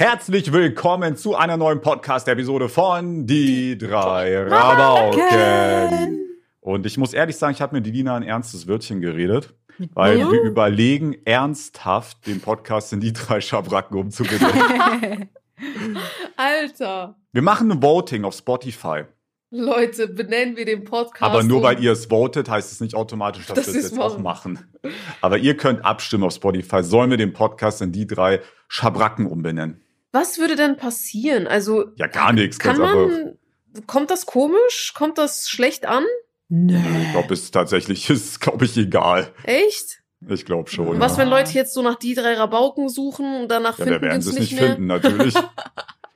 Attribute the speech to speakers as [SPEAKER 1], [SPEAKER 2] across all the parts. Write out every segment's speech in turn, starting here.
[SPEAKER 1] Herzlich willkommen zu einer neuen Podcast-Episode von Die drei Rabauken. Und ich muss ehrlich sagen, ich habe mit die Lina ein ernstes Wörtchen geredet, weil
[SPEAKER 2] mir?
[SPEAKER 1] wir überlegen ernsthaft, den Podcast in die drei Schabracken umzubenennen.
[SPEAKER 2] Alter.
[SPEAKER 1] wir machen ein Voting auf Spotify.
[SPEAKER 2] Leute, benennen wir den Podcast.
[SPEAKER 1] Aber nur weil ihr es votet, heißt es nicht automatisch, dass
[SPEAKER 2] Das
[SPEAKER 1] wir es jetzt auch
[SPEAKER 2] wahr.
[SPEAKER 1] machen. Aber ihr könnt abstimmen auf Spotify. Sollen wir den Podcast in die drei Schabracken umbenennen?
[SPEAKER 2] Was würde denn passieren? Also.
[SPEAKER 1] Ja, gar nichts.
[SPEAKER 2] Kann man. Kommt das komisch? Kommt das schlecht an?
[SPEAKER 3] Nö.
[SPEAKER 1] Ich glaube, es ist tatsächlich, ist, glaube ich, egal.
[SPEAKER 2] Echt?
[SPEAKER 1] Ich glaube schon.
[SPEAKER 2] Was,
[SPEAKER 1] ja.
[SPEAKER 2] wenn Leute jetzt so nach die drei Rabauken suchen und danach
[SPEAKER 1] ja, da
[SPEAKER 2] finden wir
[SPEAKER 1] werden sie es
[SPEAKER 2] nicht
[SPEAKER 1] nicht
[SPEAKER 2] mehr?
[SPEAKER 1] finden, natürlich.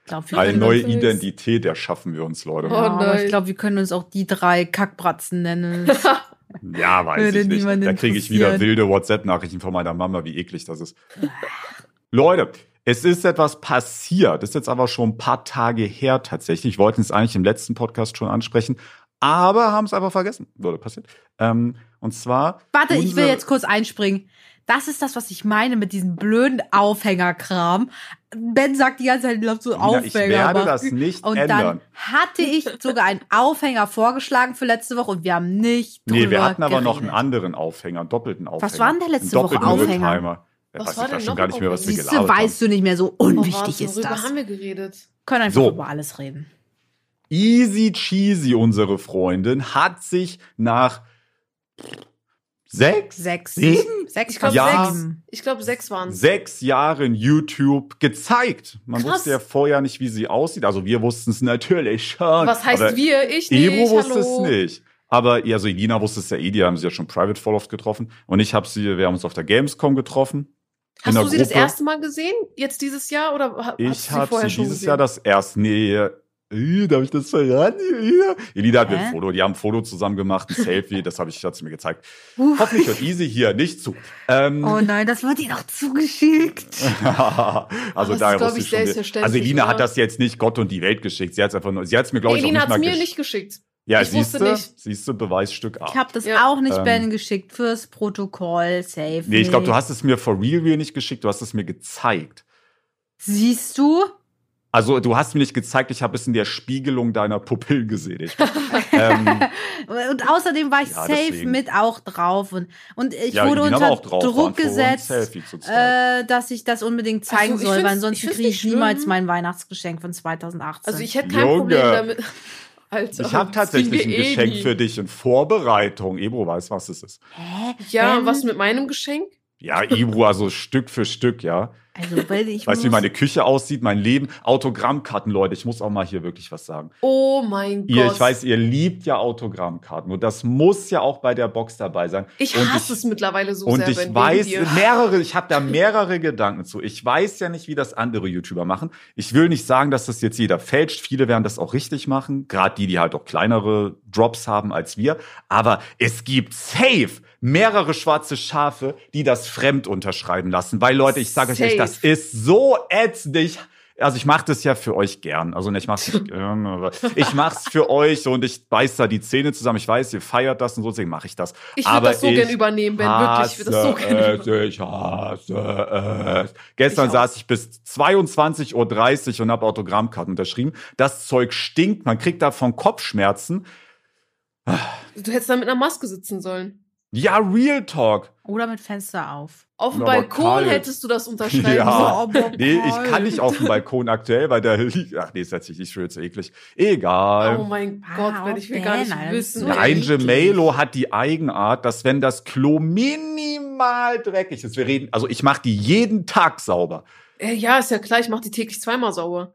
[SPEAKER 3] Wir,
[SPEAKER 1] Eine neue. Identität erschaffen wir uns, Leute.
[SPEAKER 2] Oh,
[SPEAKER 3] ja, aber
[SPEAKER 2] nein.
[SPEAKER 3] ich glaube, wir können uns auch die drei Kackbratzen nennen.
[SPEAKER 1] Ja, weiß
[SPEAKER 3] Würde
[SPEAKER 1] ich nicht.
[SPEAKER 3] niemanden
[SPEAKER 1] Da kriege ich wieder wilde WhatsApp-Nachrichten von meiner Mama, wie eklig das ist. Leute, es ist etwas passiert. Das ist jetzt aber schon ein paar Tage her tatsächlich. Wollten es eigentlich im letzten Podcast schon ansprechen, aber haben es einfach vergessen. Wurde passiert. Ähm, und zwar.
[SPEAKER 3] Warte, ich will jetzt kurz einspringen. Das ist das, was ich meine mit diesem blöden Aufhängerkram. Ben sagt die ganze Zeit, ich glaube, so Aufhänger.
[SPEAKER 1] ich werde
[SPEAKER 3] machen.
[SPEAKER 1] das nicht
[SPEAKER 3] und
[SPEAKER 1] ändern.
[SPEAKER 3] dann hatte ich sogar einen Aufhänger vorgeschlagen für letzte Woche und wir haben nicht
[SPEAKER 1] Nee, wir hatten aber noch einen
[SPEAKER 3] geredet.
[SPEAKER 1] anderen Aufhänger, einen doppelten Aufhänger.
[SPEAKER 3] war denn der letzte Woche Aufhänger?
[SPEAKER 1] Rückheimer.
[SPEAKER 2] Was
[SPEAKER 1] weiß
[SPEAKER 2] war
[SPEAKER 1] ich
[SPEAKER 2] denn noch
[SPEAKER 1] gar nicht mehr, was wir?
[SPEAKER 3] Siehste,
[SPEAKER 1] gelabert haben.
[SPEAKER 3] weißt du nicht mehr, so
[SPEAKER 2] Oh,
[SPEAKER 3] unwichtig ist
[SPEAKER 2] worüber
[SPEAKER 3] das.
[SPEAKER 2] haben wir geredet?
[SPEAKER 3] Können einfach
[SPEAKER 1] So.
[SPEAKER 3] über alles reden.
[SPEAKER 1] Easy Cheesy, unsere Freundin, hat sich nach sechs,
[SPEAKER 3] Sechs.
[SPEAKER 1] Sieben?
[SPEAKER 3] Sechs
[SPEAKER 2] Ich glaube,
[SPEAKER 1] Ja.
[SPEAKER 2] sechs. Ich glaube, sechs waren es.
[SPEAKER 1] sechs Jahren YouTube gezeigt. Man
[SPEAKER 2] Krass.
[SPEAKER 1] wusste ja vorher nicht, wie sie aussieht. Also wir wussten es natürlich schon.
[SPEAKER 2] Was heißt
[SPEAKER 1] aber
[SPEAKER 2] wir? Ich nicht.
[SPEAKER 1] Ebro wusste
[SPEAKER 2] Hallo.
[SPEAKER 1] es nicht. Aber ja, also Elina wusste es ja eh, die haben sie ja schon private voll oft getroffen. Und ich habe sie, wir haben uns auf der Gamescom getroffen.
[SPEAKER 2] Hast du
[SPEAKER 1] der
[SPEAKER 2] sie das
[SPEAKER 1] Gruppe.
[SPEAKER 2] erste Mal gesehen? Jetzt dieses Jahr? Oder
[SPEAKER 1] Ich
[SPEAKER 2] sie
[SPEAKER 1] habe sie
[SPEAKER 2] schon
[SPEAKER 1] dieses
[SPEAKER 2] gesehen?
[SPEAKER 1] Jahr das erste. Nee, darf ich das verraten? Elina? Elina hat mir ein? Foto, die haben ein Foto zusammen gemacht, ein Selfie, das habe ich, hat sie mir gezeigt.
[SPEAKER 3] Uff.
[SPEAKER 1] Hoffentlich hört Easy hier nicht zu. Ähm,
[SPEAKER 3] Oh nein, das wird ihr noch zugeschickt.
[SPEAKER 1] also
[SPEAKER 2] das
[SPEAKER 1] da
[SPEAKER 2] ist, ich,
[SPEAKER 1] ich schon.
[SPEAKER 2] selbstverständlich,
[SPEAKER 1] Also Elina
[SPEAKER 2] oder?
[SPEAKER 1] hat das jetzt nicht Gott und die Welt geschickt. Sie hat es einfach nur, sie hat es mir glaube ich
[SPEAKER 2] Elina
[SPEAKER 1] auch
[SPEAKER 2] hat es mir nicht geschickt.
[SPEAKER 1] Ja,
[SPEAKER 2] ich
[SPEAKER 1] siehst
[SPEAKER 2] wusste
[SPEAKER 1] du,
[SPEAKER 2] nicht.
[SPEAKER 1] siehst du, Beweisstück A.
[SPEAKER 3] Ich habe das
[SPEAKER 2] Ja.
[SPEAKER 3] auch nicht
[SPEAKER 1] Ähm,
[SPEAKER 3] Ben geschickt fürs Protokoll. Safe.
[SPEAKER 1] Nee, ich glaube, du hast es mir for real real nicht geschickt, du hast es mir gezeigt.
[SPEAKER 3] Siehst du?
[SPEAKER 1] Also du hast mir nicht gezeigt, ich habe es in der Spiegelung deiner Pupillen gesehen. Ich, ähm,
[SPEAKER 3] Und außerdem war ich
[SPEAKER 1] Ja,
[SPEAKER 3] safe
[SPEAKER 1] deswegen.
[SPEAKER 3] mit auch drauf und und ich
[SPEAKER 1] ja,
[SPEAKER 3] wurde unter Druck gesetzt, äh, dass ich das unbedingt zeigen
[SPEAKER 2] Also,
[SPEAKER 3] soll, weil ansonsten kriege ich niemals mein Weihnachtsgeschenk von 2018.
[SPEAKER 2] Also ich hätte kein
[SPEAKER 1] Junge.
[SPEAKER 2] Problem damit. Alter,
[SPEAKER 1] ich habe tatsächlich ein
[SPEAKER 2] eh
[SPEAKER 1] Geschenk
[SPEAKER 2] nie.
[SPEAKER 1] für dich in Vorbereitung. Ebro weiß, was es ist.
[SPEAKER 3] Hä?
[SPEAKER 2] Ja,
[SPEAKER 3] Ben?
[SPEAKER 2] was mit meinem Geschenk?
[SPEAKER 1] Ja, Ebro, also Stück für Stück, ja.
[SPEAKER 3] Also, weil ich
[SPEAKER 1] Weißt du, wie meine Küche aussieht, mein Leben? Autogrammkarten, Leute. Ich muss auch mal hier wirklich was sagen.
[SPEAKER 2] Oh mein
[SPEAKER 1] Ihr,
[SPEAKER 2] Gott.
[SPEAKER 1] ich weiß, ihr liebt ja Autogrammkarten. Und das muss ja auch bei der Box dabei sein.
[SPEAKER 2] Ich
[SPEAKER 1] und
[SPEAKER 2] hasse es mittlerweile so
[SPEAKER 1] und
[SPEAKER 2] sehr.
[SPEAKER 1] ich
[SPEAKER 2] Ben, wegen
[SPEAKER 1] weiß mehrere, ich habe da mehrere Gedanken zu. Ich weiß ja nicht, wie das andere YouTuber machen. Ich will nicht sagen, dass das jetzt jeder fälscht. Viele werden das auch richtig machen, gerade die, die halt auch kleinere Drops haben als wir. Aber es gibt safe mehrere schwarze Schafe, die das fremd unterschreiben lassen. Weil Leute, ich sage euch echt, das ist so ätzend. Also ich mache das ja für euch gern. Also ne, ich mache nicht gern, aber ich mach's für euch und ich beiß da die Zähne zusammen. Ich weiß, ihr feiert das und so, deswegen mache ich das.
[SPEAKER 2] Ich würde das so gern übernehmen, Ben. Wirklich, ich würde das so gerne
[SPEAKER 1] es,
[SPEAKER 2] übernehmen.
[SPEAKER 1] Ich hasse es. Gestern
[SPEAKER 2] Ich
[SPEAKER 1] saß ich bis 22.30 Uhr und habe Autogrammkarten unterschrieben. Das Zeug stinkt, man kriegt davon Kopfschmerzen.
[SPEAKER 2] Du hättest da mit einer Maske sitzen sollen.
[SPEAKER 1] Ja, Real Talk.
[SPEAKER 3] Oder mit Fenster auf.
[SPEAKER 2] Auf dem Balkon
[SPEAKER 1] kalt.
[SPEAKER 2] hättest du das unterschreiben
[SPEAKER 1] Ja.
[SPEAKER 2] sollen.
[SPEAKER 3] aber
[SPEAKER 1] Nee, ich kann nicht auf dem Balkon aktuell, weil der liegt. Ach nee, ist jetzt nicht schon so eklig. Egal.
[SPEAKER 2] Oh mein
[SPEAKER 3] Ah,
[SPEAKER 2] Gott, Ben, ich will gar nicht
[SPEAKER 3] Alter,
[SPEAKER 2] wissen.
[SPEAKER 3] so
[SPEAKER 1] Nein. Gemello hat die Eigenart, dass wenn das Klo minimal dreckig ist, wir reden, also ich mache die jeden Tag sauber.
[SPEAKER 2] Äh, Ja, ist ja klar, ich mache die täglich zweimal sauber.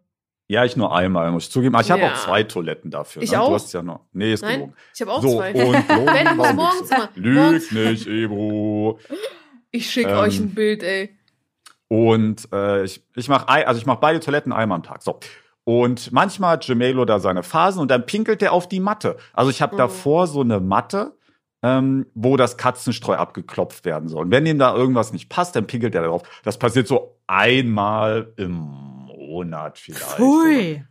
[SPEAKER 1] Ja, ich nur einmal, muss ich zugeben. Aber ich habe
[SPEAKER 2] Ja.
[SPEAKER 1] auch zwei Toiletten dafür.
[SPEAKER 2] Ich
[SPEAKER 1] ne?
[SPEAKER 2] auch.
[SPEAKER 1] Du hast ja noch. Nee, ist
[SPEAKER 2] Nein,
[SPEAKER 1] gelogen.
[SPEAKER 2] ich habe auch
[SPEAKER 1] so,
[SPEAKER 2] zwei.
[SPEAKER 1] und
[SPEAKER 2] Ben, du morgens immer.
[SPEAKER 1] Lüg nicht, Ebro.
[SPEAKER 2] Ich schicke
[SPEAKER 1] Ähm,
[SPEAKER 2] euch ein Bild, ey.
[SPEAKER 1] Und äh, ich, ich mache also ich mache beide Toiletten einmal am Tag. So. Und manchmal hat Gemelo da seine Phasen und dann pinkelt er auf die Matte. Also ich habe
[SPEAKER 2] Mhm.
[SPEAKER 1] davor so eine Matte, ähm, wo das Katzenstreu abgeklopft werden soll. Und wenn ihm da irgendwas nicht passt, dann pinkelt er darauf. Das passiert so einmal im Monat vielleicht.
[SPEAKER 3] Pfui.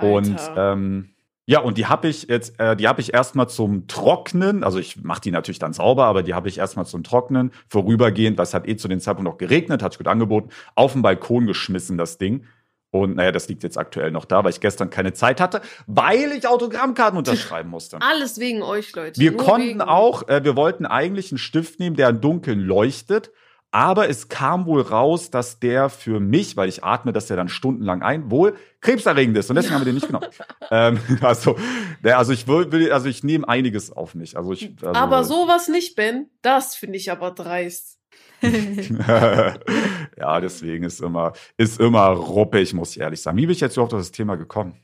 [SPEAKER 1] Und ähm, ja, und die habe ich jetzt, äh, die habe ich erstmal zum Trocknen, also ich mache die natürlich dann sauber, aber die habe ich erstmal zum Trocknen vorübergehend, was hat eh zu dem Zeitpunkt noch geregnet, hat sich gut angeboten, auf den Balkon geschmissen, das Ding. Und naja, das liegt jetzt aktuell noch da, weil ich gestern keine Zeit hatte, weil ich Autogrammkarten unterschreiben musste.
[SPEAKER 2] Alles wegen euch, Leute.
[SPEAKER 1] Wir
[SPEAKER 2] Nur
[SPEAKER 1] konnten
[SPEAKER 2] wegen
[SPEAKER 1] auch, äh, wir wollten eigentlich einen Stift nehmen, der im Dunkeln leuchtet. Aber es kam wohl raus, dass der für mich, weil ich atme das ja dann stundenlang ein, wohl krebserregend ist. Und deswegen haben wir den nicht genommen. ähm, also, also ich will, will, also ich nehme einiges auf mich. Also ich, also,
[SPEAKER 2] Aber sowas nicht, Ben. Das finde ich aber dreist.
[SPEAKER 1] ja, deswegen ist immer, ist immer ruppig, muss ich ehrlich sagen. Wie bin ich jetzt überhaupt auf das Thema gekommen?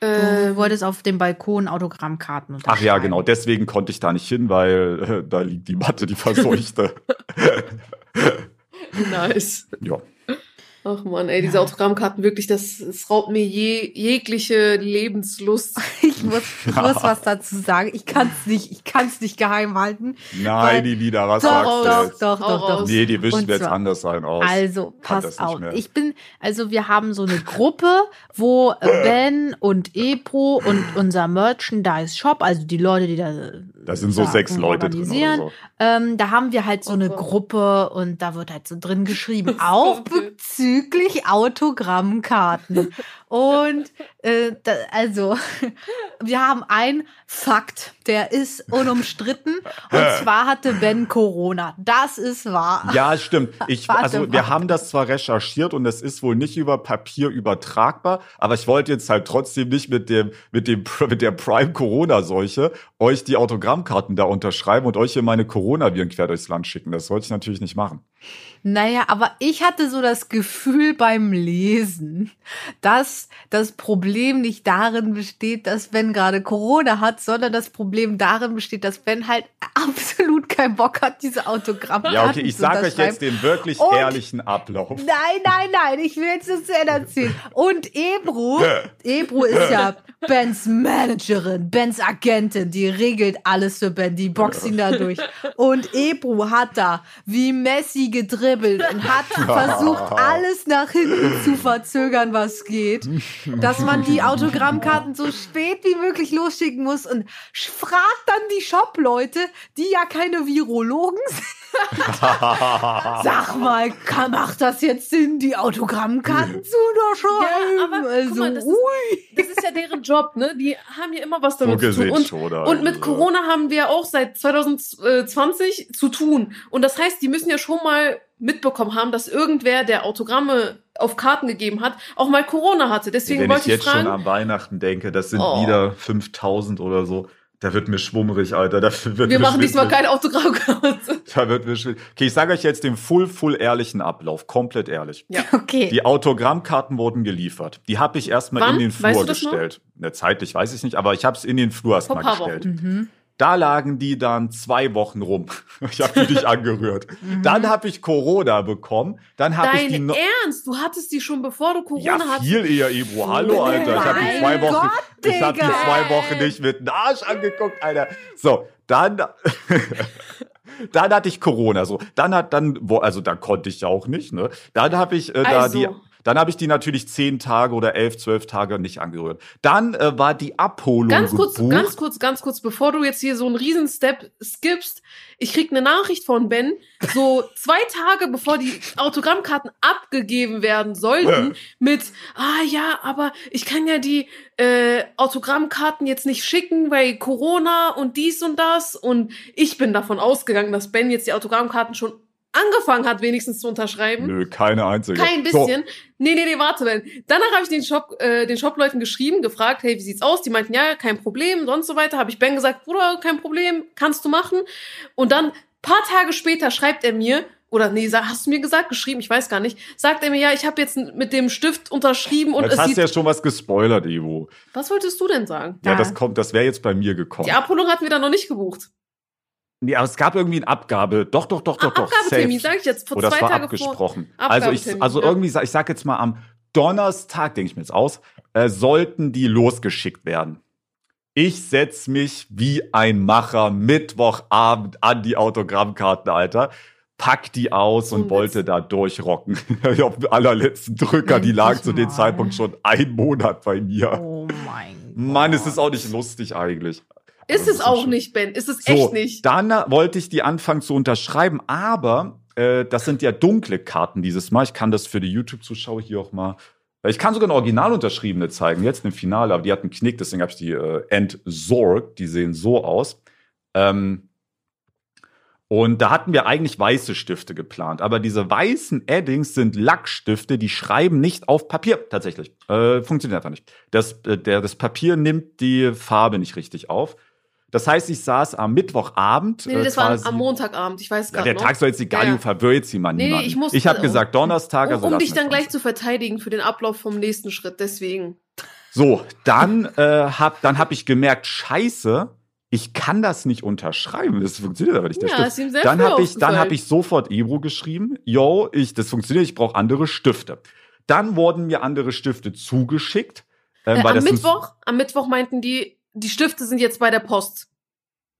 [SPEAKER 3] Du
[SPEAKER 2] Ähm,
[SPEAKER 3] wolltest auf dem Balkon Autogrammkarten
[SPEAKER 1] Ach ja, genau. Deswegen konnte ich da nicht hin, weil äh, da liegt die Matte, die verseuchte.
[SPEAKER 2] nice.
[SPEAKER 1] ja.
[SPEAKER 2] Ach man, ey, diese Autogrammkarten wirklich, das, das raubt mir je, jegliche Lebenslust.
[SPEAKER 3] Ich muss, ich muss was dazu sagen. Ich kann es nicht, ich kann es nicht geheim halten.
[SPEAKER 1] Nein, die wieder, was
[SPEAKER 3] Doch,
[SPEAKER 1] sagst
[SPEAKER 2] raus.
[SPEAKER 1] du
[SPEAKER 3] doch,
[SPEAKER 1] jetzt?
[SPEAKER 3] doch, doch, doch.
[SPEAKER 2] raus.
[SPEAKER 1] Nee, die wischen wir jetzt anders sein aus.
[SPEAKER 3] Also, pass auf.
[SPEAKER 1] mehr.
[SPEAKER 3] Ich bin, also wir haben so eine Gruppe, wo Ben und Ebro und unser Merchandise Shop, also die Leute, die da
[SPEAKER 1] Da sind so sechs Leute drin
[SPEAKER 3] organisieren,
[SPEAKER 1] oder so.
[SPEAKER 3] ähm, da haben wir halt so
[SPEAKER 2] Oh
[SPEAKER 3] eine. Gruppe und da wird halt so drin geschrieben, auch
[SPEAKER 2] wild.
[SPEAKER 3] Bezüglich Autogrammkarten. Und äh, da, also, wir haben einen Fakt, der ist unumstritten. Und zwar hatte Ben Corona. Das ist wahr.
[SPEAKER 1] Ja, stimmt. Ich, also wir haben das zwar recherchiert und es ist wohl nicht über Papier übertragbar, aber ich wollte jetzt halt trotzdem nicht mit dem, mit dem, mit der Prime Corona-Seuche euch die Autogrammkarten da unterschreiben und euch hier meine Coronaviren quer durchs Land schicken. Das wollte ich natürlich nicht machen.
[SPEAKER 3] Naja, aber ich hatte so das Gefühl beim Lesen, dass das Problem nicht darin besteht, dass Ben gerade Corona hat, sondern das Problem darin besteht, dass Ben halt absolut keinen Bock hat, diese Autogrammkarten
[SPEAKER 1] Ja, okay, ich
[SPEAKER 3] zu
[SPEAKER 1] sag euch jetzt den wirklich
[SPEAKER 3] Und-
[SPEAKER 1] ehrlichen Ablauf.
[SPEAKER 3] Nein, nein, nein, ich will jetzt das zu Ende erzählen. Und Ebru, Ebru ist ja Bens Managerin, Bens Agentin, die regelt alles für Ben, die boxt ihn da durch. Und Ebru hat da wie Messi gedribbelt und hat versucht, alles nach hinten zu verzögern, was geht. Dass man die Autogrammkarten so spät wie möglich losschicken muss und fragt dann die Shop-Leute, die ja keine Virologen sind. Sag mal, kann, macht das jetzt Sinn, die Autogrammkarten zu unterschreiben?
[SPEAKER 2] Ja, aber guck
[SPEAKER 3] also,
[SPEAKER 2] mal, das ist-
[SPEAKER 3] ui.
[SPEAKER 2] Das ist ja deren Job, ne? Die haben ja immer was
[SPEAKER 1] So
[SPEAKER 2] damit zu tun.
[SPEAKER 1] gesehen
[SPEAKER 2] Und,
[SPEAKER 1] schon. oder?
[SPEAKER 2] und mit
[SPEAKER 1] Also,
[SPEAKER 2] Corona haben wir auch seit 2020 zu tun. Und das heißt, die müssen ja schon mal mitbekommen haben, dass irgendwer, der Autogramme auf Karten gegeben hat, auch mal Corona hatte. Deswegen
[SPEAKER 1] Wenn ich
[SPEAKER 2] wollte ich
[SPEAKER 1] jetzt schon
[SPEAKER 2] fragen,
[SPEAKER 1] an Weihnachten denke, das sind
[SPEAKER 2] Oh.
[SPEAKER 1] wieder 5000 oder so. Da wird mir schwummrig, Alter. Da wird
[SPEAKER 2] wir
[SPEAKER 1] mir
[SPEAKER 2] machen diesmal keine Autogrammkarte.
[SPEAKER 1] Da wird mir schwindelig. Okay, ich sage euch jetzt den full, full ehrlichen Ablauf. Komplett ehrlich.
[SPEAKER 2] Ja.
[SPEAKER 3] Okay.
[SPEAKER 1] Die Autogrammkarten wurden geliefert. Die habe ich erstmal
[SPEAKER 2] Wann?
[SPEAKER 1] in den
[SPEAKER 2] Weißt
[SPEAKER 1] Flur
[SPEAKER 2] du das noch?
[SPEAKER 1] gestellt. Ne, zeitlich weiß ich nicht, aber ich habe es in den Flur erstmal gestellt.
[SPEAKER 3] mhm.
[SPEAKER 1] Da lagen die dann zwei Wochen rum. Ich habe die nicht angerührt. Dann habe ich Corona bekommen. Dann habe ich die no
[SPEAKER 2] Ernst? Du hattest die schon bevor du Corona
[SPEAKER 1] ja,
[SPEAKER 2] hattest?
[SPEAKER 1] viel eher, Ebro. Hallo, Alter. Ich habe die zwei Wochen,
[SPEAKER 3] Gott,
[SPEAKER 1] ich habe die zwei Wochen nicht mit dem Arsch angeguckt, Alter. So, dann, dann hatte ich Corona. So, dann hat dann, also dann konnte ich ja auch nicht. Ne, dann habe ich äh, da
[SPEAKER 2] Also.
[SPEAKER 1] die. Dann habe ich die natürlich zehn Tage oder elf, zwölf Tage nicht angerührt. Dann äh, war die Abholung
[SPEAKER 2] Ganz kurz,
[SPEAKER 1] gebucht.
[SPEAKER 2] ganz kurz, ganz kurz, bevor du jetzt hier so einen riesen Step skippst. Ich krieg eine Nachricht von Ben, so zwei Tage bevor die Autogrammkarten abgegeben werden sollten, mit, ah ja, aber ich kann ja die äh, Autogrammkarten jetzt nicht schicken, weil Corona und dies und das. Und ich bin davon ausgegangen, dass Ben jetzt die Autogrammkarten schon angefangen hat, wenigstens zu unterschreiben.
[SPEAKER 1] Nö, keine einzige.
[SPEAKER 2] Kein
[SPEAKER 1] So,
[SPEAKER 2] bisschen. Nee, nee, nee, warte, Ben. Danach habe ich den Shop, äh, den Shopleuten geschrieben, gefragt, hey, wie sieht's aus? Die meinten, ja, kein Problem, sonst so weiter. Habe ich Ben gesagt, Bruder, kein Problem, kannst du machen. Und dann, paar Tage später, schreibt er mir, oder nee, hast du mir gesagt, geschrieben, ich weiß gar nicht, sagt er mir, ja, ich habe jetzt mit dem Stift unterschrieben und
[SPEAKER 1] Jetzt
[SPEAKER 2] es
[SPEAKER 1] hast du ja schon was gespoilert, Evo.
[SPEAKER 2] Was wolltest du denn sagen?
[SPEAKER 1] Ja,
[SPEAKER 3] Ja.
[SPEAKER 1] das kommt, das wäre jetzt bei mir gekommen.
[SPEAKER 2] Die Abholung hatten wir dann noch nicht gebucht.
[SPEAKER 1] Nee, aber es gab irgendwie eine Abgabe. Doch, doch, doch, doch, doch.
[SPEAKER 2] Abgabetermin,
[SPEAKER 1] safe.
[SPEAKER 2] sag ich jetzt, vor
[SPEAKER 1] Oder
[SPEAKER 2] zwei
[SPEAKER 1] es war
[SPEAKER 2] Tage vor.
[SPEAKER 1] abgesprochen. Also ich, also
[SPEAKER 2] ja.
[SPEAKER 1] irgendwie, ich sag jetzt mal am Donnerstag, denke ich mir jetzt aus, äh, sollten die losgeschickt werden. Ich setz mich wie ein Macher Mittwochabend an die Autogrammkarten, Alter. Pack die aus und
[SPEAKER 2] ein
[SPEAKER 1] wollte da durchrocken. Auf den allerletzten Drücker, die lag zu dem. Zeitpunkt schon ein Monat bei mir.
[SPEAKER 3] Oh mein Gott.
[SPEAKER 1] Mann, es ist auch nicht lustig eigentlich.
[SPEAKER 2] Ist es auch nicht, Ben. Ist es
[SPEAKER 1] so,
[SPEAKER 2] echt nicht.
[SPEAKER 1] Dann äh, wollte ich die anfangen zu unterschreiben, aber äh, das sind ja dunkle Karten dieses Mal. Ich kann das für die YouTube-Zuschauer hier auch mal Ich kann sogar eine original unterschriebene zeigen, jetzt im Finale, aber die hat einen Knick, deswegen habe ich die äh, entsorgt. Die sehen so aus. Ähm, und da hatten wir eigentlich weiße Stifte geplant. Aber diese weißen Addings sind Lackstifte, die schreiben nicht auf Papier tatsächlich. Äh, funktioniert einfach nicht. Das, äh, der, das Papier nimmt die Farbe nicht richtig auf. Das heißt, ich saß am Mittwochabend.
[SPEAKER 2] Nee, nee,
[SPEAKER 1] äh,
[SPEAKER 2] das war
[SPEAKER 1] quasi-
[SPEAKER 2] am Montagabend, ich weiß
[SPEAKER 1] Ja,
[SPEAKER 2] gerade
[SPEAKER 1] der
[SPEAKER 2] noch.
[SPEAKER 1] Tag soll jetzt egal,
[SPEAKER 2] Ja, ja.
[SPEAKER 1] verwirrt sie mal
[SPEAKER 2] Nee, nee,
[SPEAKER 1] niemanden.
[SPEAKER 2] ich muss-
[SPEAKER 1] ich habe gesagt, Donnerstag, also
[SPEAKER 2] um, um
[SPEAKER 1] lass
[SPEAKER 2] dich dann gleich zu verteidigen für den Ablauf vom nächsten Schritt, deswegen.
[SPEAKER 1] So, dann äh, hab, dann hab ich gemerkt, scheiße, ich kann das nicht unterschreiben. Das funktioniert aber nicht. Der
[SPEAKER 2] Ja,
[SPEAKER 1] Stift.
[SPEAKER 2] ist ihm sehr
[SPEAKER 1] dann habe ich, dann ich sofort Ebro geschrieben. Yo, ich, das funktioniert, ich brauche andere Stifte. Dann wurden mir andere Stifte zugeschickt. Ähm,
[SPEAKER 2] Äh, am Mittwoch, am Mittwoch meinten die, die Stifte sind jetzt bei der Post.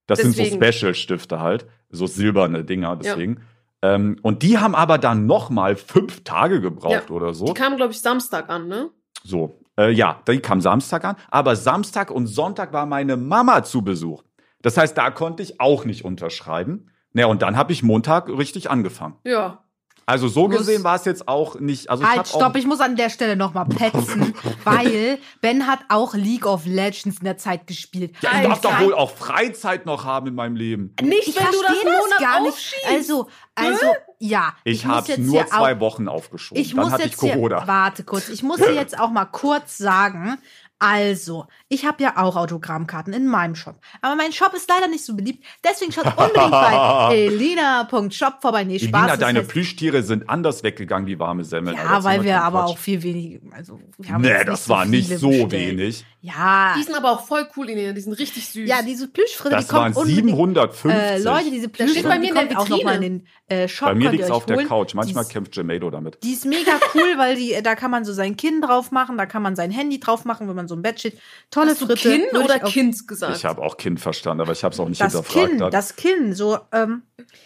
[SPEAKER 1] Das sind
[SPEAKER 2] Deswegen.
[SPEAKER 1] so Special-Stifte halt, so silberne Dinger, deswegen. Ähm, und die haben aber dann noch mal fünf Tage gebraucht
[SPEAKER 2] Ja.
[SPEAKER 1] oder
[SPEAKER 2] Die
[SPEAKER 1] so.
[SPEAKER 2] kamen, glaube ich, Samstag an, ne?
[SPEAKER 1] So, äh, ja, die kam Samstag an, aber Samstag und Sonntag war meine Mama zu Besuch. Das heißt, da konnte ich auch nicht unterschreiben. Naja, und dann habe ich Montag richtig angefangen.
[SPEAKER 2] Ja.
[SPEAKER 1] Also so
[SPEAKER 3] Muss-
[SPEAKER 1] gesehen war es jetzt auch nicht. Also ich
[SPEAKER 3] Halt,
[SPEAKER 1] hab
[SPEAKER 3] stopp,
[SPEAKER 1] auch,
[SPEAKER 3] ich muss an der Stelle nochmal petzen, weil Ben hat auch League of Legends in der Zeit gespielt.
[SPEAKER 1] ja, ich darf doch wohl auch Freizeit noch haben in meinem Leben.
[SPEAKER 2] Nicht,
[SPEAKER 3] Ich
[SPEAKER 2] wenn du das
[SPEAKER 3] das,
[SPEAKER 2] Monat
[SPEAKER 3] gar nicht.
[SPEAKER 2] aufschiebst.
[SPEAKER 3] Also, also, ja.
[SPEAKER 1] Ich,
[SPEAKER 3] muss
[SPEAKER 1] habe
[SPEAKER 3] jetzt
[SPEAKER 1] nur
[SPEAKER 3] hier
[SPEAKER 1] zwei
[SPEAKER 3] auch-
[SPEAKER 1] Wochen aufgeschoben.
[SPEAKER 3] Ich
[SPEAKER 1] dann
[SPEAKER 3] muss
[SPEAKER 1] hatte ich
[SPEAKER 3] jetzt hier,
[SPEAKER 1] Corona.
[SPEAKER 3] warte kurz, ich muss dir jetzt auch mal kurz sagen, also, ich habe ja auch Autogrammkarten in meinem Shop. Aber mein Shop ist leider nicht so beliebt. Deswegen schaut unbedingt bei elina.shop vorbei. Nee, Spaß.
[SPEAKER 1] Elina, deine Plüschtiere sind anders weggegangen wie warme Semmeln.
[SPEAKER 3] Ja, weil wir aber
[SPEAKER 1] auch
[SPEAKER 3] auch viel wenig, also wir haben
[SPEAKER 1] Nee, das
[SPEAKER 3] so
[SPEAKER 1] war nicht
[SPEAKER 3] viele
[SPEAKER 1] so
[SPEAKER 3] bestellt.
[SPEAKER 1] wenig.
[SPEAKER 3] Ja,
[SPEAKER 2] Die sind aber auch voll cool, Elena. Die sind richtig süß.
[SPEAKER 3] ja, diese Plüschfritte,
[SPEAKER 1] Das
[SPEAKER 3] die kommt
[SPEAKER 1] waren
[SPEAKER 3] unbedingt.
[SPEAKER 1] 750.
[SPEAKER 3] Äh, Leute, diese Plüschfritte,
[SPEAKER 2] mir
[SPEAKER 3] die
[SPEAKER 2] in der
[SPEAKER 3] kommt auch noch mal in den äh, Shop.
[SPEAKER 1] Bei mir
[SPEAKER 3] ihr euch
[SPEAKER 1] auf der
[SPEAKER 3] holen.
[SPEAKER 1] Couch. Manchmal
[SPEAKER 3] Die ist-
[SPEAKER 1] kämpft Jamado damit.
[SPEAKER 3] Die ist mega cool, weil die, da kann man so sein Kinn drauf machen, da kann man sein Handy drauf machen, wenn man so im Bett steht. Tolle
[SPEAKER 2] Hast du
[SPEAKER 3] Fritte.
[SPEAKER 2] Kinn oder Kind gesagt?
[SPEAKER 1] Ich habe auch Kind verstanden, aber ich habe es auch nicht
[SPEAKER 3] Das
[SPEAKER 1] hinterfragt.
[SPEAKER 3] Kinn, das Kinn, so, ähm,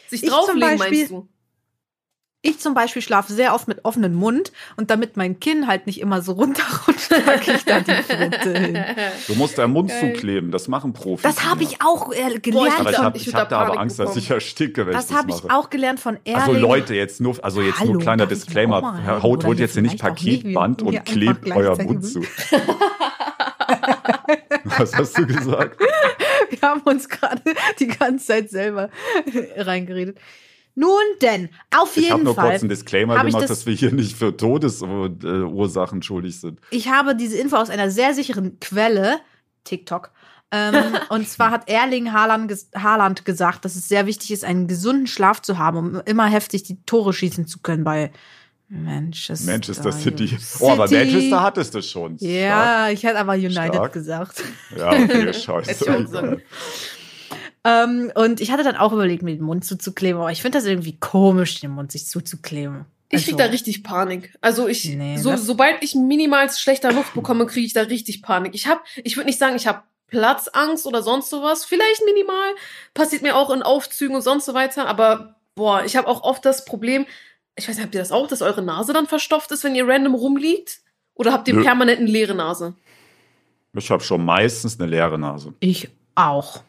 [SPEAKER 2] Sich
[SPEAKER 3] ich zum
[SPEAKER 2] drauflegen,
[SPEAKER 3] Beispiel-
[SPEAKER 2] meinst du?
[SPEAKER 3] Ich zum Beispiel schlafe sehr oft mit offenem Mund und damit mein Kinn halt nicht immer so runterrutscht, packe ich da die Fritte hin.
[SPEAKER 1] du musst deinen Mund
[SPEAKER 2] Geil.
[SPEAKER 1] zukleben. Das machen Profis.
[SPEAKER 3] Das habe ich auch äh, gelernt.
[SPEAKER 1] Aber ich habe hab
[SPEAKER 2] da
[SPEAKER 1] aber Angst, dass
[SPEAKER 2] bekommen.
[SPEAKER 1] ich ersticke, wenn
[SPEAKER 3] das
[SPEAKER 1] ich das
[SPEAKER 3] habe ich auch gelernt von Erling.
[SPEAKER 1] Also Leute, jetzt nur, also jetzt
[SPEAKER 3] Hallo,
[SPEAKER 1] nur kleiner Disclaimer. Herr? Haut holt jetzt hier nicht Paketband und klebt euer Mund zu. Was hast du gesagt?
[SPEAKER 3] Wir haben uns gerade die ganze Zeit selber reingeredet. Nun denn, auf
[SPEAKER 1] Ich habe
[SPEAKER 3] jeden
[SPEAKER 1] nur
[SPEAKER 3] Fall.
[SPEAKER 1] kurz einen Disclaimer gemacht,
[SPEAKER 3] das-
[SPEAKER 1] dass wir hier nicht für Todesursachen schuldig sind.
[SPEAKER 3] Ich habe diese Info aus einer sehr sicheren Quelle, TikTok. ähm, und zwar hat Erling Haaland, Haaland gesagt, dass es sehr wichtig ist, einen gesunden Schlaf zu haben, um immer heftig die Tore schießen zu können bei Manchester,
[SPEAKER 1] Manchester City. Oh, aber Manchester hattest du schon.
[SPEAKER 3] Ja, ich hätte aber United
[SPEAKER 1] Stark.
[SPEAKER 3] gesagt.
[SPEAKER 1] Stark. Ja, okay, scheiße.
[SPEAKER 3] Ähm, und ich hatte dann auch überlegt, mir den Mund zuzukleben, aber ich finde das irgendwie komisch, den Mund sich zuzukleben.
[SPEAKER 2] Ich krieg
[SPEAKER 3] Also-
[SPEAKER 2] da richtig Panik. Also ich,
[SPEAKER 3] Nee,
[SPEAKER 2] so, sobald ich minimal schlechter Luft bekomme, kriege ich da richtig Panik. Ich hab, ich würde nicht sagen, ich habe Platzangst oder sonst sowas. Vielleicht minimal. Passiert mir auch in Aufzügen und sonst so weiter. Aber boah, ich habe auch oft das Problem, ich weiß nicht, habt ihr das auch, dass eure Nase dann verstopft ist, wenn ihr random rumliegt? Oder habt ihr
[SPEAKER 1] Nö.
[SPEAKER 2] permanent eine leere Nase?
[SPEAKER 1] Ich habe schon meistens eine leere Nase.
[SPEAKER 3] Ich auch.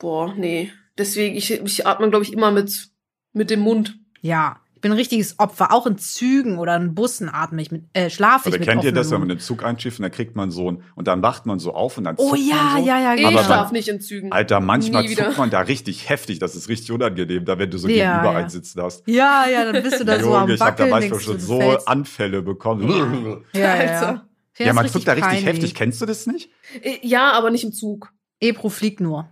[SPEAKER 2] Boah, nee. Deswegen, ich, ich atme, glaube ich, immer mit, mit dem Mund.
[SPEAKER 3] Ja, ich bin ein richtiges Opfer. Auch in Zügen oder in Bussen atme ich mit, äh, schlafe ich
[SPEAKER 1] Oder
[SPEAKER 3] mit
[SPEAKER 1] kennt ihr das, wenn man den Zug einschifft und dann kriegt man so ein, und dann wacht man so auf und dann
[SPEAKER 3] Oh
[SPEAKER 1] zuckt
[SPEAKER 3] ja,
[SPEAKER 1] man so.
[SPEAKER 3] ja, ja,
[SPEAKER 2] Ich
[SPEAKER 1] Aber
[SPEAKER 3] genau.
[SPEAKER 2] schlaf nicht in Zügen.
[SPEAKER 1] Alter, manchmal zuckt man da richtig heftig. Das ist richtig unangenehm, da wenn du so
[SPEAKER 3] Ja,
[SPEAKER 1] gegenüber
[SPEAKER 3] ja.
[SPEAKER 1] einen sitzen hast.
[SPEAKER 3] Ja, ja, dann bist du da so am
[SPEAKER 1] Junge, ich habe da manchmal schon so
[SPEAKER 3] fällst.
[SPEAKER 1] Anfälle bekommen.
[SPEAKER 3] Ja, ja,
[SPEAKER 2] Alter.
[SPEAKER 3] ja. Ich
[SPEAKER 1] Ja, man zuckt da richtig
[SPEAKER 3] peinlich.
[SPEAKER 1] heftig. Kennst du das nicht?
[SPEAKER 2] Äh, Ja, aber nicht im Zug.
[SPEAKER 3] Ebro fliegt nur.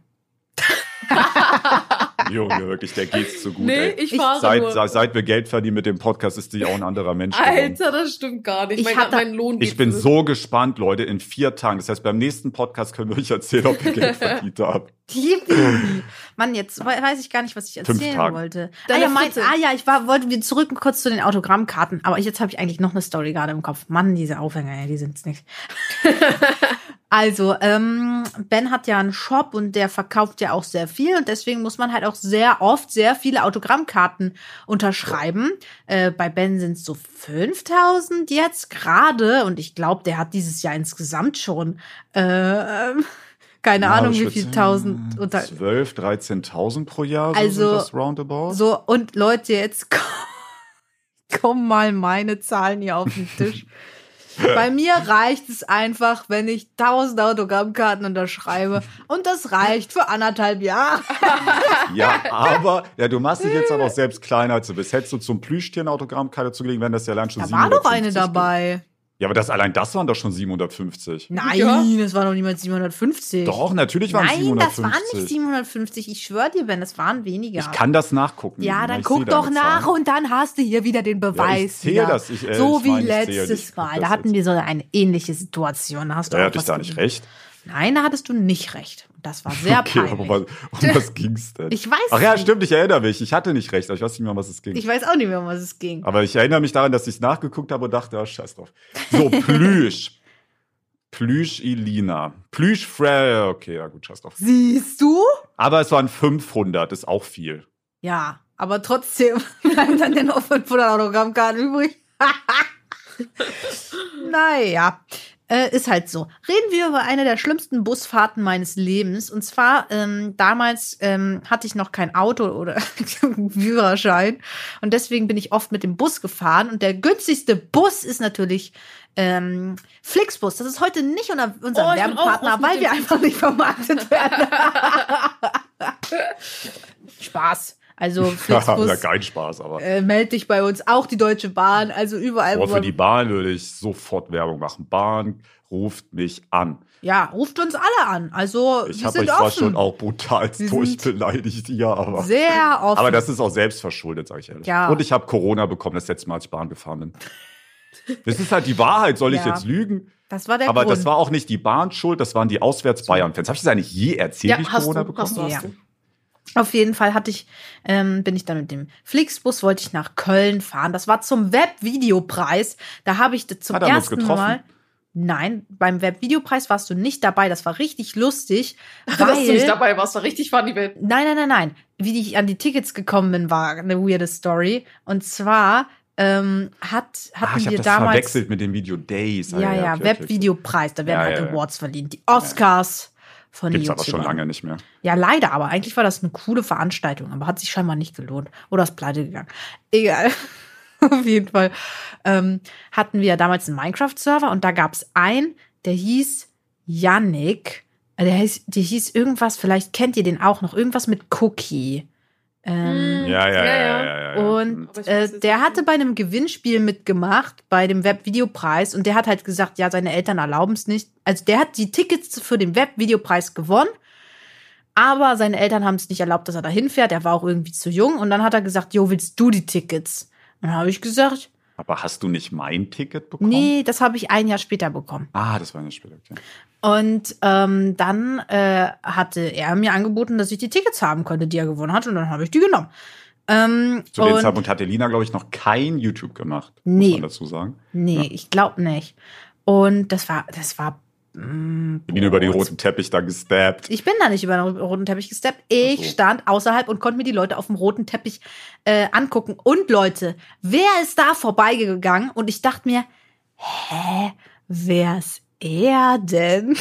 [SPEAKER 1] Junge, wirklich, der geht's zu gut.
[SPEAKER 2] nee, ich
[SPEAKER 3] Ich-
[SPEAKER 2] fahre
[SPEAKER 1] Seit,
[SPEAKER 2] nur.
[SPEAKER 1] seit, seit wir Geld verdienen mit dem Podcast, ist die auch ein anderer Mensch geworden.
[SPEAKER 2] Alter, das stimmt gar nicht.
[SPEAKER 3] Ich
[SPEAKER 2] mein,
[SPEAKER 3] hatte-
[SPEAKER 2] mein Lohn
[SPEAKER 1] Ich bin so gespannt, Leute, in vier Tagen. Das heißt, beim nächsten Podcast können wir euch erzählen, ob wir Geld verdient haben.
[SPEAKER 3] Yippie. Mann, jetzt we- weiß ich gar nicht, was ich erzählen wollte. Ah
[SPEAKER 2] Deine
[SPEAKER 3] ja, mein, ah ja, ich war, wollte wir zurück kurz zu den Autogrammkarten, aber jetzt habe ich eigentlich noch eine Story gerade im Kopf. Mann, diese Aufhänger, ey, die sind's nicht. also, ähm, Ben hat ja einen Shop und der verkauft ja auch sehr viel und deswegen muss man halt auch sehr oft sehr viele Autogrammkarten unterschreiben. Äh, bei Ben sind es so 5000 jetzt gerade und ich glaube, der hat dieses Jahr insgesamt schon äh, keine
[SPEAKER 1] Ja,
[SPEAKER 3] Ahnung, wie viel tausend unter
[SPEAKER 1] 12, 13.000 pro Jahr, so
[SPEAKER 3] Also,
[SPEAKER 1] sind das roundabout.
[SPEAKER 3] so, und Leute, jetzt komm- kommen mal meine Zahlen hier auf den Tisch. Bei mir reicht es einfach, wenn ich tausend Autogrammkarten unterschreibe. Und das reicht für anderthalb Jahre.
[SPEAKER 1] Ja, aber ja, du machst dich jetzt aber auch selbst kleiner, als du bist. Hättest du zum Plüschtier eine Autogrammkarte zugelegen, wären das ja allein schon
[SPEAKER 3] Da war doch eine
[SPEAKER 1] 750
[SPEAKER 3] dabei.
[SPEAKER 1] Ja, aber das allein das waren doch schon 750.
[SPEAKER 3] Nein,
[SPEAKER 2] Ja.
[SPEAKER 3] das war noch niemals 750.
[SPEAKER 1] Doch, natürlich waren es
[SPEAKER 3] Nein,
[SPEAKER 1] 750.
[SPEAKER 3] das waren nicht 750. Ich schwöre dir, Ben, das waren weniger.
[SPEAKER 1] Ich kann das nachgucken.
[SPEAKER 3] ja, dann
[SPEAKER 1] Ich
[SPEAKER 3] guck doch nach
[SPEAKER 1] Zahlen.
[SPEAKER 3] und dann hast du hier wieder den Beweis.
[SPEAKER 1] zähl
[SPEAKER 3] wieder.
[SPEAKER 1] das. Ich, äh,
[SPEAKER 3] so
[SPEAKER 1] ich
[SPEAKER 3] wie
[SPEAKER 1] meine, ich zähle
[SPEAKER 3] letztes Mal. Da hatten wir so eine ähnliche Situation. Da hast du
[SPEAKER 1] Da
[SPEAKER 3] auch
[SPEAKER 1] hatte ich da nicht recht.
[SPEAKER 3] Nein, da hattest du nicht recht. Das war sehr
[SPEAKER 1] Okay,
[SPEAKER 3] peinlich.
[SPEAKER 1] aber was, um was ging's denn?
[SPEAKER 3] Ich weiß
[SPEAKER 1] Ach ja,
[SPEAKER 3] nicht.
[SPEAKER 1] stimmt, ich erinnere mich. Ich hatte nicht recht, aber ich weiß nicht mehr, um was es ging.
[SPEAKER 3] Ich weiß auch nicht mehr, um was es ging.
[SPEAKER 1] aber ich erinnere mich daran, dass ich es nachgeguckt habe und dachte, ah, scheiß drauf. So, Plüsch. Plüsch Ilina. Plüsch Frey. Okay, ja gut, scheiß drauf.
[SPEAKER 3] Siehst du?
[SPEAKER 1] Aber es waren 500, ist auch viel.
[SPEAKER 3] Ja, aber trotzdem bleiben dann ja noch 500 Autogrammkarten übrig. naja, äh, ist halt so. Reden wir über eine der schlimmsten Busfahrten meines Lebens. Und zwar, ähm, damals ähm, hatte ich noch kein Auto oder Führerschein. Und deswegen bin ich oft mit dem Bus gefahren. Und der günstigste Bus ist natürlich ähm, Flixbus. Das ist heute nicht unser, unser
[SPEAKER 2] Oh,
[SPEAKER 3] Werbepartner, weil wir einfach nicht vermarktet werden. Spaß. Also
[SPEAKER 1] ja,
[SPEAKER 3] Flixbus,
[SPEAKER 1] kein Spaß, aber.
[SPEAKER 3] äh, meld dich bei uns. Auch die Deutsche Bahn, also überall.
[SPEAKER 1] Boah, für die Bahn würde ich sofort Werbung machen. Bahn ruft mich an.
[SPEAKER 3] ja, ruft uns alle an. Also
[SPEAKER 1] Ich habe euch zwar schon auch brutal durchbeleidigt hier, aber.
[SPEAKER 3] Sehr offen.
[SPEAKER 1] Aber das ist auch selbstverschuldet, sage ich ehrlich.
[SPEAKER 3] Ja.
[SPEAKER 1] Und ich habe Corona bekommen, das letzte Mal, als ich Bahn gefahren bin. Das ist halt die Wahrheit. Soll ich
[SPEAKER 3] Ja.
[SPEAKER 1] jetzt lügen?
[SPEAKER 3] Das war der
[SPEAKER 1] Aber
[SPEAKER 3] Grund.
[SPEAKER 1] das war auch nicht die Bahn schuld, das waren die Auswärts-Bayern-Fans. Habe ich das eigentlich je erzählt,
[SPEAKER 2] Ja,
[SPEAKER 1] wie ich Corona
[SPEAKER 2] du,
[SPEAKER 1] bekommen habe?
[SPEAKER 3] Ja. Auf jeden Fall hatte ich, ähm, bin ich dann mit dem Flixbus, wollte ich nach Köln fahren. Das war zum Webvideopreis. Da habe ich das zum
[SPEAKER 1] Hat er
[SPEAKER 3] ersten
[SPEAKER 1] getroffen?
[SPEAKER 3] Mal. Nein, beim Webvideopreis warst du nicht dabei. Das war richtig lustig.
[SPEAKER 2] Dass du
[SPEAKER 3] Weil,
[SPEAKER 2] nicht dabei warst, war richtig funny.
[SPEAKER 3] Nein, nein, nein, nein. Wie ich an die Tickets gekommen bin, war eine weirde Story. Und zwar ähm, hat, hatten
[SPEAKER 1] ich habe
[SPEAKER 3] wir
[SPEAKER 1] das
[SPEAKER 3] damals.
[SPEAKER 1] verwechselt mit dem Video Days. Ah,
[SPEAKER 3] Ja, ja,
[SPEAKER 1] okay, okay,
[SPEAKER 3] Webvideopreis. Da werden
[SPEAKER 1] Ja,
[SPEAKER 3] halt
[SPEAKER 1] ja, ja.
[SPEAKER 3] Awards verliehen. Die Oscars von
[SPEAKER 1] Gibt's
[SPEAKER 3] YouTubern.
[SPEAKER 1] aber schon lange nicht mehr.
[SPEAKER 3] Ja, leider, aber eigentlich war das eine coole Veranstaltung, aber hat sich scheinbar nicht gelohnt. Oder ist pleite gegangen. Egal. Auf jeden Fall ähm, hatten wir damals einen Minecraft-Server und da gab es einen, der hieß Yannick. Der hieß, der hieß irgendwas, vielleicht kennt ihr den auch noch, irgendwas mit Cookie. Ähm,
[SPEAKER 2] Hm,
[SPEAKER 1] Ja, ja, ja,
[SPEAKER 2] ja,
[SPEAKER 1] ja.
[SPEAKER 3] und äh, der hatte bei einem Gewinnspiel mitgemacht, bei dem Webvideopreis. Und der hat halt gesagt, ja, seine Eltern erlauben es nicht. Also der hat die Tickets für den Webvideopreis gewonnen. Aber seine Eltern haben es nicht erlaubt, dass er da hinfährt. Er war auch irgendwie zu jung. Und dann hat er gesagt, jo, willst du die Tickets? Und dann habe ich gesagt,
[SPEAKER 1] Aber hast du nicht mein Ticket bekommen?
[SPEAKER 3] nee, das habe ich ein Jahr später bekommen.
[SPEAKER 1] Ah, das war ja später. Okay.
[SPEAKER 3] Und ähm, dann äh, hatte er mir angeboten, dass ich die Tickets haben könnte, die er gewonnen hat. Und dann habe ich die genommen. Ähm,
[SPEAKER 1] Zu dem Zeitpunkt hatte Lina, glaube ich, noch kein YouTube gemacht.
[SPEAKER 3] Nee.
[SPEAKER 1] Muss man dazu sagen.
[SPEAKER 3] Nee, ich glaube nicht. Und das war, das war. mm,
[SPEAKER 1] Lina über den roten Teppich da gestappt.
[SPEAKER 3] Ich bin da nicht über den roten Teppich gesteppt. Ich
[SPEAKER 1] so.
[SPEAKER 3] stand außerhalb und konnte mir die Leute auf dem roten Teppich äh, angucken. Und Leute, wer ist da vorbeigegangen? Und ich dachte mir, hä, wer ist er denn?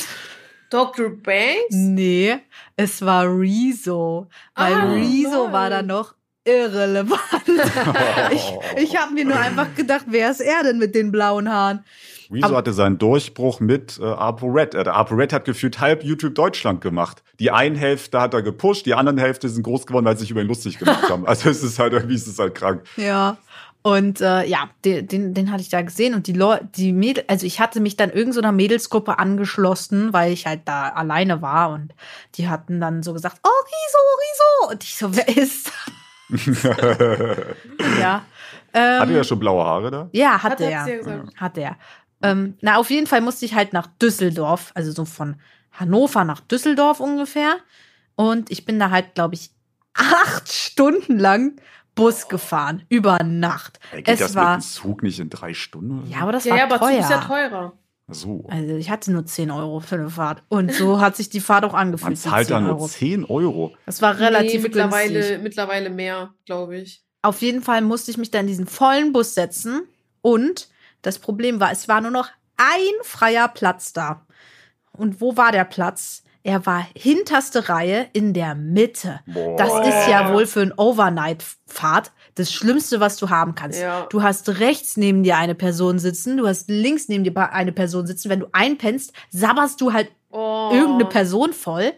[SPEAKER 2] Dr. Banks?
[SPEAKER 3] Nee, es war Rezo. Weil
[SPEAKER 2] Ah,
[SPEAKER 3] Rezo
[SPEAKER 2] lol.
[SPEAKER 3] war da noch irrelevant. ich ich habe mir nur einfach gedacht, wer ist er denn mit den blauen Haaren?
[SPEAKER 1] Rezo hatte seinen Durchbruch mit äh, ApoRed. Äh, ApoRed hat gefühlt halb YouTube Deutschland gemacht. Die eine Hälfte hat er gepusht, die anderen Hälfte sind groß geworden, weil sie sich über ihn lustig gemacht haben. Also es ist halt irgendwie, es ist halt krank.
[SPEAKER 3] Ja. Und äh, ja, den, den, den hatte ich da gesehen und die Leute, die Mädel, also ich hatte mich dann irgendeiner Mädelsgruppe angeschlossen, weil ich halt da alleine war und die hatten dann so gesagt, oh Riso, Riso und ich so, wer ist? ja, ähm,
[SPEAKER 1] Hatte er schon blaue Haare da?
[SPEAKER 3] ja,
[SPEAKER 2] Hat
[SPEAKER 3] hatte
[SPEAKER 2] er
[SPEAKER 3] er,
[SPEAKER 2] ja gesagt.
[SPEAKER 3] hatte er. Ähm, na, auf jeden Fall musste ich halt nach Düsseldorf, also so von Hannover nach Düsseldorf ungefähr. Und ich bin da halt, glaube ich, acht Stunden lang Bus gefahren, über Nacht.
[SPEAKER 1] Ey, geht
[SPEAKER 3] es
[SPEAKER 1] das
[SPEAKER 3] war,
[SPEAKER 1] mit dem Zug nicht in drei Stunden?
[SPEAKER 3] Ja, aber das
[SPEAKER 2] Ja,
[SPEAKER 3] war
[SPEAKER 2] ja, aber
[SPEAKER 3] teuer.
[SPEAKER 2] Zug ist ja teurer.
[SPEAKER 1] So.
[SPEAKER 3] Also ich hatte nur 10 Euro für eine Fahrt. Und so hat sich die Fahrt auch angefühlt.
[SPEAKER 1] Man zahlt
[SPEAKER 3] 10
[SPEAKER 1] da nur
[SPEAKER 3] Euro.
[SPEAKER 1] 10 Euro.
[SPEAKER 3] Das war relativ
[SPEAKER 2] nee, mittlerweile,
[SPEAKER 3] günstig.
[SPEAKER 2] mittlerweile mehr, glaube ich.
[SPEAKER 3] Auf jeden Fall musste ich mich dann in diesen vollen Bus setzen. Und das Problem war, es war nur noch ein freier Platz da. Und wo war der Platz? Er war hinterste Reihe in der Mitte.
[SPEAKER 1] Boah.
[SPEAKER 3] Das ist ja wohl für ein Overnight-Fahrt das Schlimmste, was du haben kannst.
[SPEAKER 2] Ja.
[SPEAKER 3] Du hast rechts neben dir eine Person sitzen, du hast links neben dir eine Person sitzen. Wenn du einpennst, sabberst du halt
[SPEAKER 2] Oh.
[SPEAKER 3] irgendeine Person voll.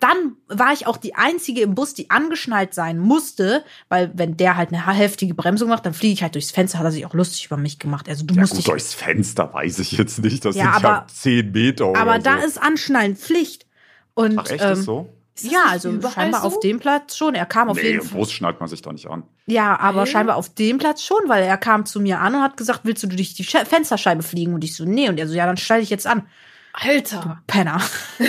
[SPEAKER 3] Dann war ich auch die einzige im Bus, die angeschnallt sein musste, weil wenn der halt eine heftige Bremsung macht, dann fliege ich halt durchs Fenster. Hat er sich auch lustig über mich gemacht. Also du
[SPEAKER 1] Ja,
[SPEAKER 3] musst
[SPEAKER 1] gut,
[SPEAKER 3] dich,
[SPEAKER 1] durchs Fenster weiß ich jetzt nicht. Das
[SPEAKER 3] Ja,
[SPEAKER 1] sind ja
[SPEAKER 3] aber-
[SPEAKER 1] zehn Meter oder
[SPEAKER 3] aber
[SPEAKER 1] so.
[SPEAKER 3] da ist Anschnallen Pflicht. Und
[SPEAKER 1] Ach, echt
[SPEAKER 3] ähm,
[SPEAKER 1] ist so?
[SPEAKER 2] Ist
[SPEAKER 3] ja, also scheinbar
[SPEAKER 2] so?
[SPEAKER 3] auf dem Platz schon. Er kam auf
[SPEAKER 1] Nee,
[SPEAKER 3] jeden Fall.
[SPEAKER 1] Bus schnallt man sich doch nicht an.
[SPEAKER 3] Ja, aber
[SPEAKER 2] Hä?
[SPEAKER 3] scheinbar auf dem Platz schon, weil er kam zu mir an und hat gesagt, willst du durch die Sche- Fensterscheibe fliegen? Und ich so, nee. Und er so, ja, dann stell dich jetzt an.
[SPEAKER 2] Alter.
[SPEAKER 3] Penner.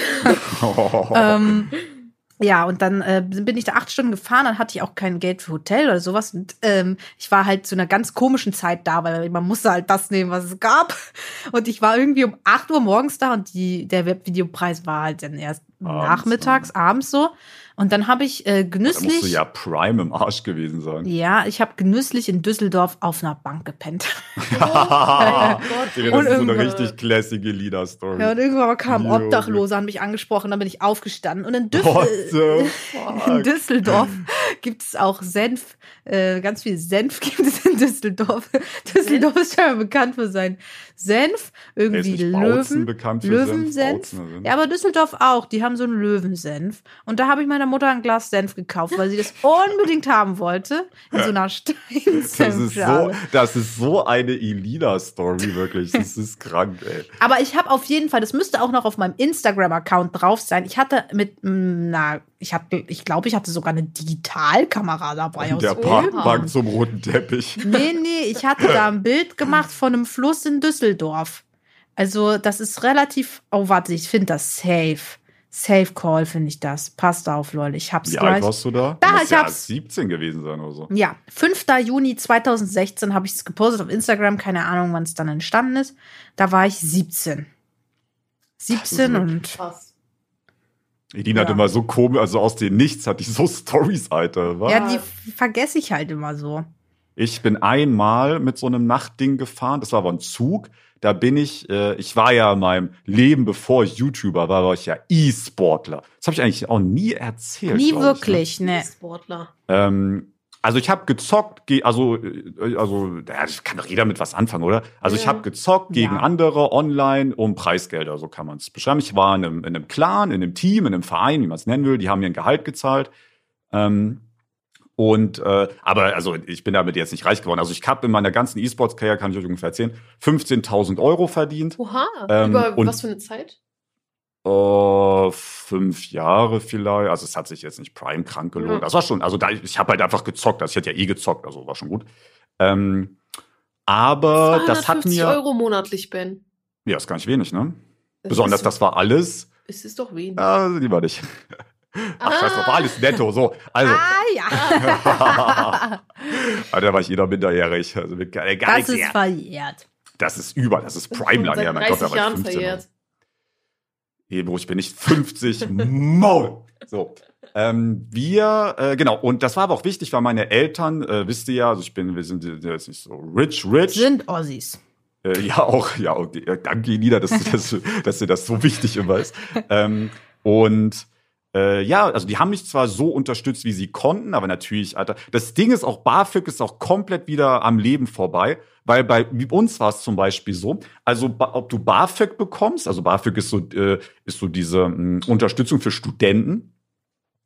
[SPEAKER 3] ähm, ja, und dann äh, bin ich da acht Stunden gefahren, dann hatte ich auch kein Geld für Hotel oder sowas. Und ähm, ich war halt zu einer ganz komischen Zeit da, weil man musste halt das nehmen, was es gab. Und ich war irgendwie um 8 Uhr morgens da und die, der Webvideopreis war halt dann erst
[SPEAKER 1] Abends,
[SPEAKER 3] nachmittags, abends so. Und dann habe ich äh,
[SPEAKER 1] Da musst du
[SPEAKER 3] genüsslich.
[SPEAKER 1] ja Prime im Arsch gewesen sein.
[SPEAKER 3] Ja, ich habe genüsslich in Düsseldorf auf einer Bank gepennt.
[SPEAKER 2] Oh Gott.
[SPEAKER 1] Das ist so eine richtig classige Lieder-Story.
[SPEAKER 3] Ja, und irgendwann kam ein. Obdachloser, an mich angesprochen, dann bin ich aufgestanden. Und in, Düs
[SPEAKER 1] What
[SPEAKER 3] äh, in? Düsseldorf gibt es auch Senf. Äh, ganz viel Senf gibt es in Düsseldorf. Düsseldorf ist scheinbar bekannt für seinen Senf. Irgendwie Löwen.
[SPEAKER 1] bekannt für
[SPEAKER 3] Löwensenf. Ja, aber Düsseldorf auch. Die haben so einen Löwensenf. Und da habe ich meiner Mutter ein Glas Senf gekauft, weil sie das unbedingt haben wollte. In so einer
[SPEAKER 1] Das ist, so, das ist so eine Elida-Story, wirklich. Das ist krank, ey.
[SPEAKER 3] Aber ich habe auf jeden Fall, das müsste auch noch auf meinem Instagram-Account drauf sein. Ich hatte mit, mm, na, ich hatte, ich glaube, ich hatte sogar eine Digitalkamera dabei.
[SPEAKER 1] In
[SPEAKER 3] aus
[SPEAKER 1] der. Parkbank zum roten Teppich.
[SPEAKER 3] Nee, nee, ich hatte da ein Bild gemacht von einem Fluss in Düsseldorf. Also, das ist relativ. Oh, warte, ich finde das safe. Safe Call finde ich das. Passt auf, Leute. Ich hab's
[SPEAKER 1] Wie
[SPEAKER 3] gleich.
[SPEAKER 1] alt warst du da?
[SPEAKER 3] Da,
[SPEAKER 1] Du
[SPEAKER 3] ich
[SPEAKER 1] ja
[SPEAKER 3] hab's.
[SPEAKER 1] 17 gewesen sein oder so.
[SPEAKER 3] Ja, 5. Juni 2016 habe ich es gepostet auf Instagram. Keine Ahnung, wann es dann entstanden ist. Da war ich 17. 17
[SPEAKER 1] Das ist
[SPEAKER 3] und.
[SPEAKER 2] Krass.
[SPEAKER 1] Edina hat
[SPEAKER 3] Ja.
[SPEAKER 1] immer so komisch, also aus dem Nichts hat die so Stories, Alter. Was?
[SPEAKER 3] Ja, die vergesse ich halt immer so.
[SPEAKER 1] Ich bin einmal mit so einem Nachtding gefahren, das war aber ein Zug. Da bin ich, äh, ich war ja in meinem Leben, bevor ich YouTuber war, war ich ja E-Sportler. Das habe ich eigentlich auch nie erzählt.
[SPEAKER 3] Nie
[SPEAKER 1] ich, ne?
[SPEAKER 3] wirklich, ne.
[SPEAKER 2] Sportler.
[SPEAKER 1] Ähm, also ich habe gezockt, ge- also äh, also ja, das kann doch jeder mit was anfangen, oder? Also ich habe gezockt gegen
[SPEAKER 3] Ja.
[SPEAKER 1] andere online um Preisgelder, so kann man es beschreiben. Ich war in einem, in einem Clan, in einem Team, in einem Verein, wie man es nennen will. Die haben mir ein Gehalt gezahlt. Ähm, und äh, aber also ich bin damit jetzt nicht reich geworden. Also ich habe in meiner ganzen E-Sports-Karriere, kann ich euch ungefähr erzählen, 15.000 Euro verdient.
[SPEAKER 2] Oha.
[SPEAKER 1] Ähm,
[SPEAKER 2] Über
[SPEAKER 1] und-
[SPEAKER 2] was für eine Zeit?
[SPEAKER 1] Oh, fünf Jahre vielleicht. Also es hat sich jetzt nicht Prime krank gelohnt.
[SPEAKER 2] Ja.
[SPEAKER 1] Das war schon, also da, ich habe halt einfach gezockt. Also ich hätte ja eh gezockt, also war schon gut. Ähm, aber das hat
[SPEAKER 2] 250
[SPEAKER 1] mir.
[SPEAKER 2] Euro monatlich, Ben.
[SPEAKER 1] Ja, ist gar nicht wenig, ne?
[SPEAKER 2] Das
[SPEAKER 1] Besonders das war alles.
[SPEAKER 2] Es ist doch wenig.
[SPEAKER 1] Ja, lieber nicht. Ach, scheiß drauf, alles netto. So, also.
[SPEAKER 3] Ah ja.
[SPEAKER 1] Ah, da war ich jeder minderjährig. Also mit gar, gar
[SPEAKER 3] Das ist
[SPEAKER 1] her.
[SPEAKER 3] verjährt.
[SPEAKER 1] Das ist über, das ist Prime lang her. Mein Gott, da
[SPEAKER 2] 30
[SPEAKER 1] war ich
[SPEAKER 2] Jahren
[SPEAKER 1] 15.
[SPEAKER 2] verjährt.
[SPEAKER 1] Ebro, ich bin nicht 50. Maul. So. Ähm, wir, äh, genau, und das war aber auch wichtig, weil meine Eltern, äh, wisst ihr ja, also ich bin, wir sind äh, jetzt nicht so rich, rich.
[SPEAKER 3] Sind Ossis.
[SPEAKER 1] Äh, ja, auch, ja, okay, äh, danke, Nina, dass, du das, dass dir das so wichtig immer ist. Ähm, und äh, ja, also die haben mich zwar so unterstützt, wie sie konnten, aber natürlich, Alter, das Ding ist auch, BAföG ist auch komplett wieder am Leben vorbei, weil bei uns war es zum Beispiel so, also ob du BAföG bekommst, also BAföG ist so, äh, ist so diese mh, Unterstützung für Studenten,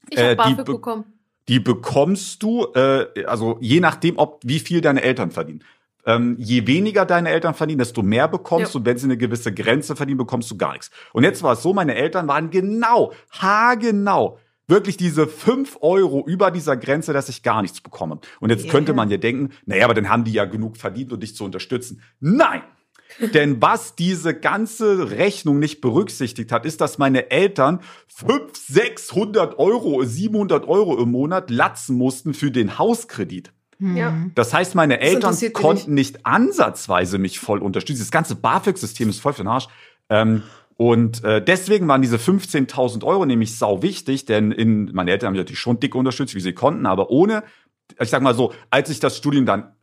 [SPEAKER 2] Ich
[SPEAKER 1] Äh,
[SPEAKER 2] habe
[SPEAKER 1] die
[SPEAKER 2] BAföG
[SPEAKER 1] be-
[SPEAKER 2] bekommen.
[SPEAKER 1] die bekommst du, äh, also je nachdem, ob wie viel deine Eltern verdienen. Ähm, je weniger deine Eltern verdienen, desto mehr bekommst
[SPEAKER 2] Ja.
[SPEAKER 1] du. Und wenn sie eine gewisse Grenze verdienen, bekommst du gar nichts. Und jetzt war es so, meine Eltern waren genau, haargenau, wirklich diese fünf Euro über dieser Grenze, dass ich gar nichts bekomme. Und jetzt
[SPEAKER 3] Yeah.
[SPEAKER 1] könnte man ja denken, naja, aber dann haben die ja genug verdient, um dich zu unterstützen. Nein! Denn was diese ganze Rechnung nicht berücksichtigt hat, ist, dass meine Eltern 500, 600 Euro, 700 Euro im Monat latzen mussten für den Hauskredit.
[SPEAKER 2] Ja.
[SPEAKER 1] Das heißt, meine Eltern konnten nicht ansatzweise mich voll unterstützen. Das ganze BAföG-System ist voll für den Arsch. Ähm, und äh, deswegen waren diese 15.000 Euro nämlich sau wichtig, denn in, meine Eltern haben mich natürlich schon dick unterstützt, wie sie konnten, aber ohne, ich sag mal so, als ich das Studium dann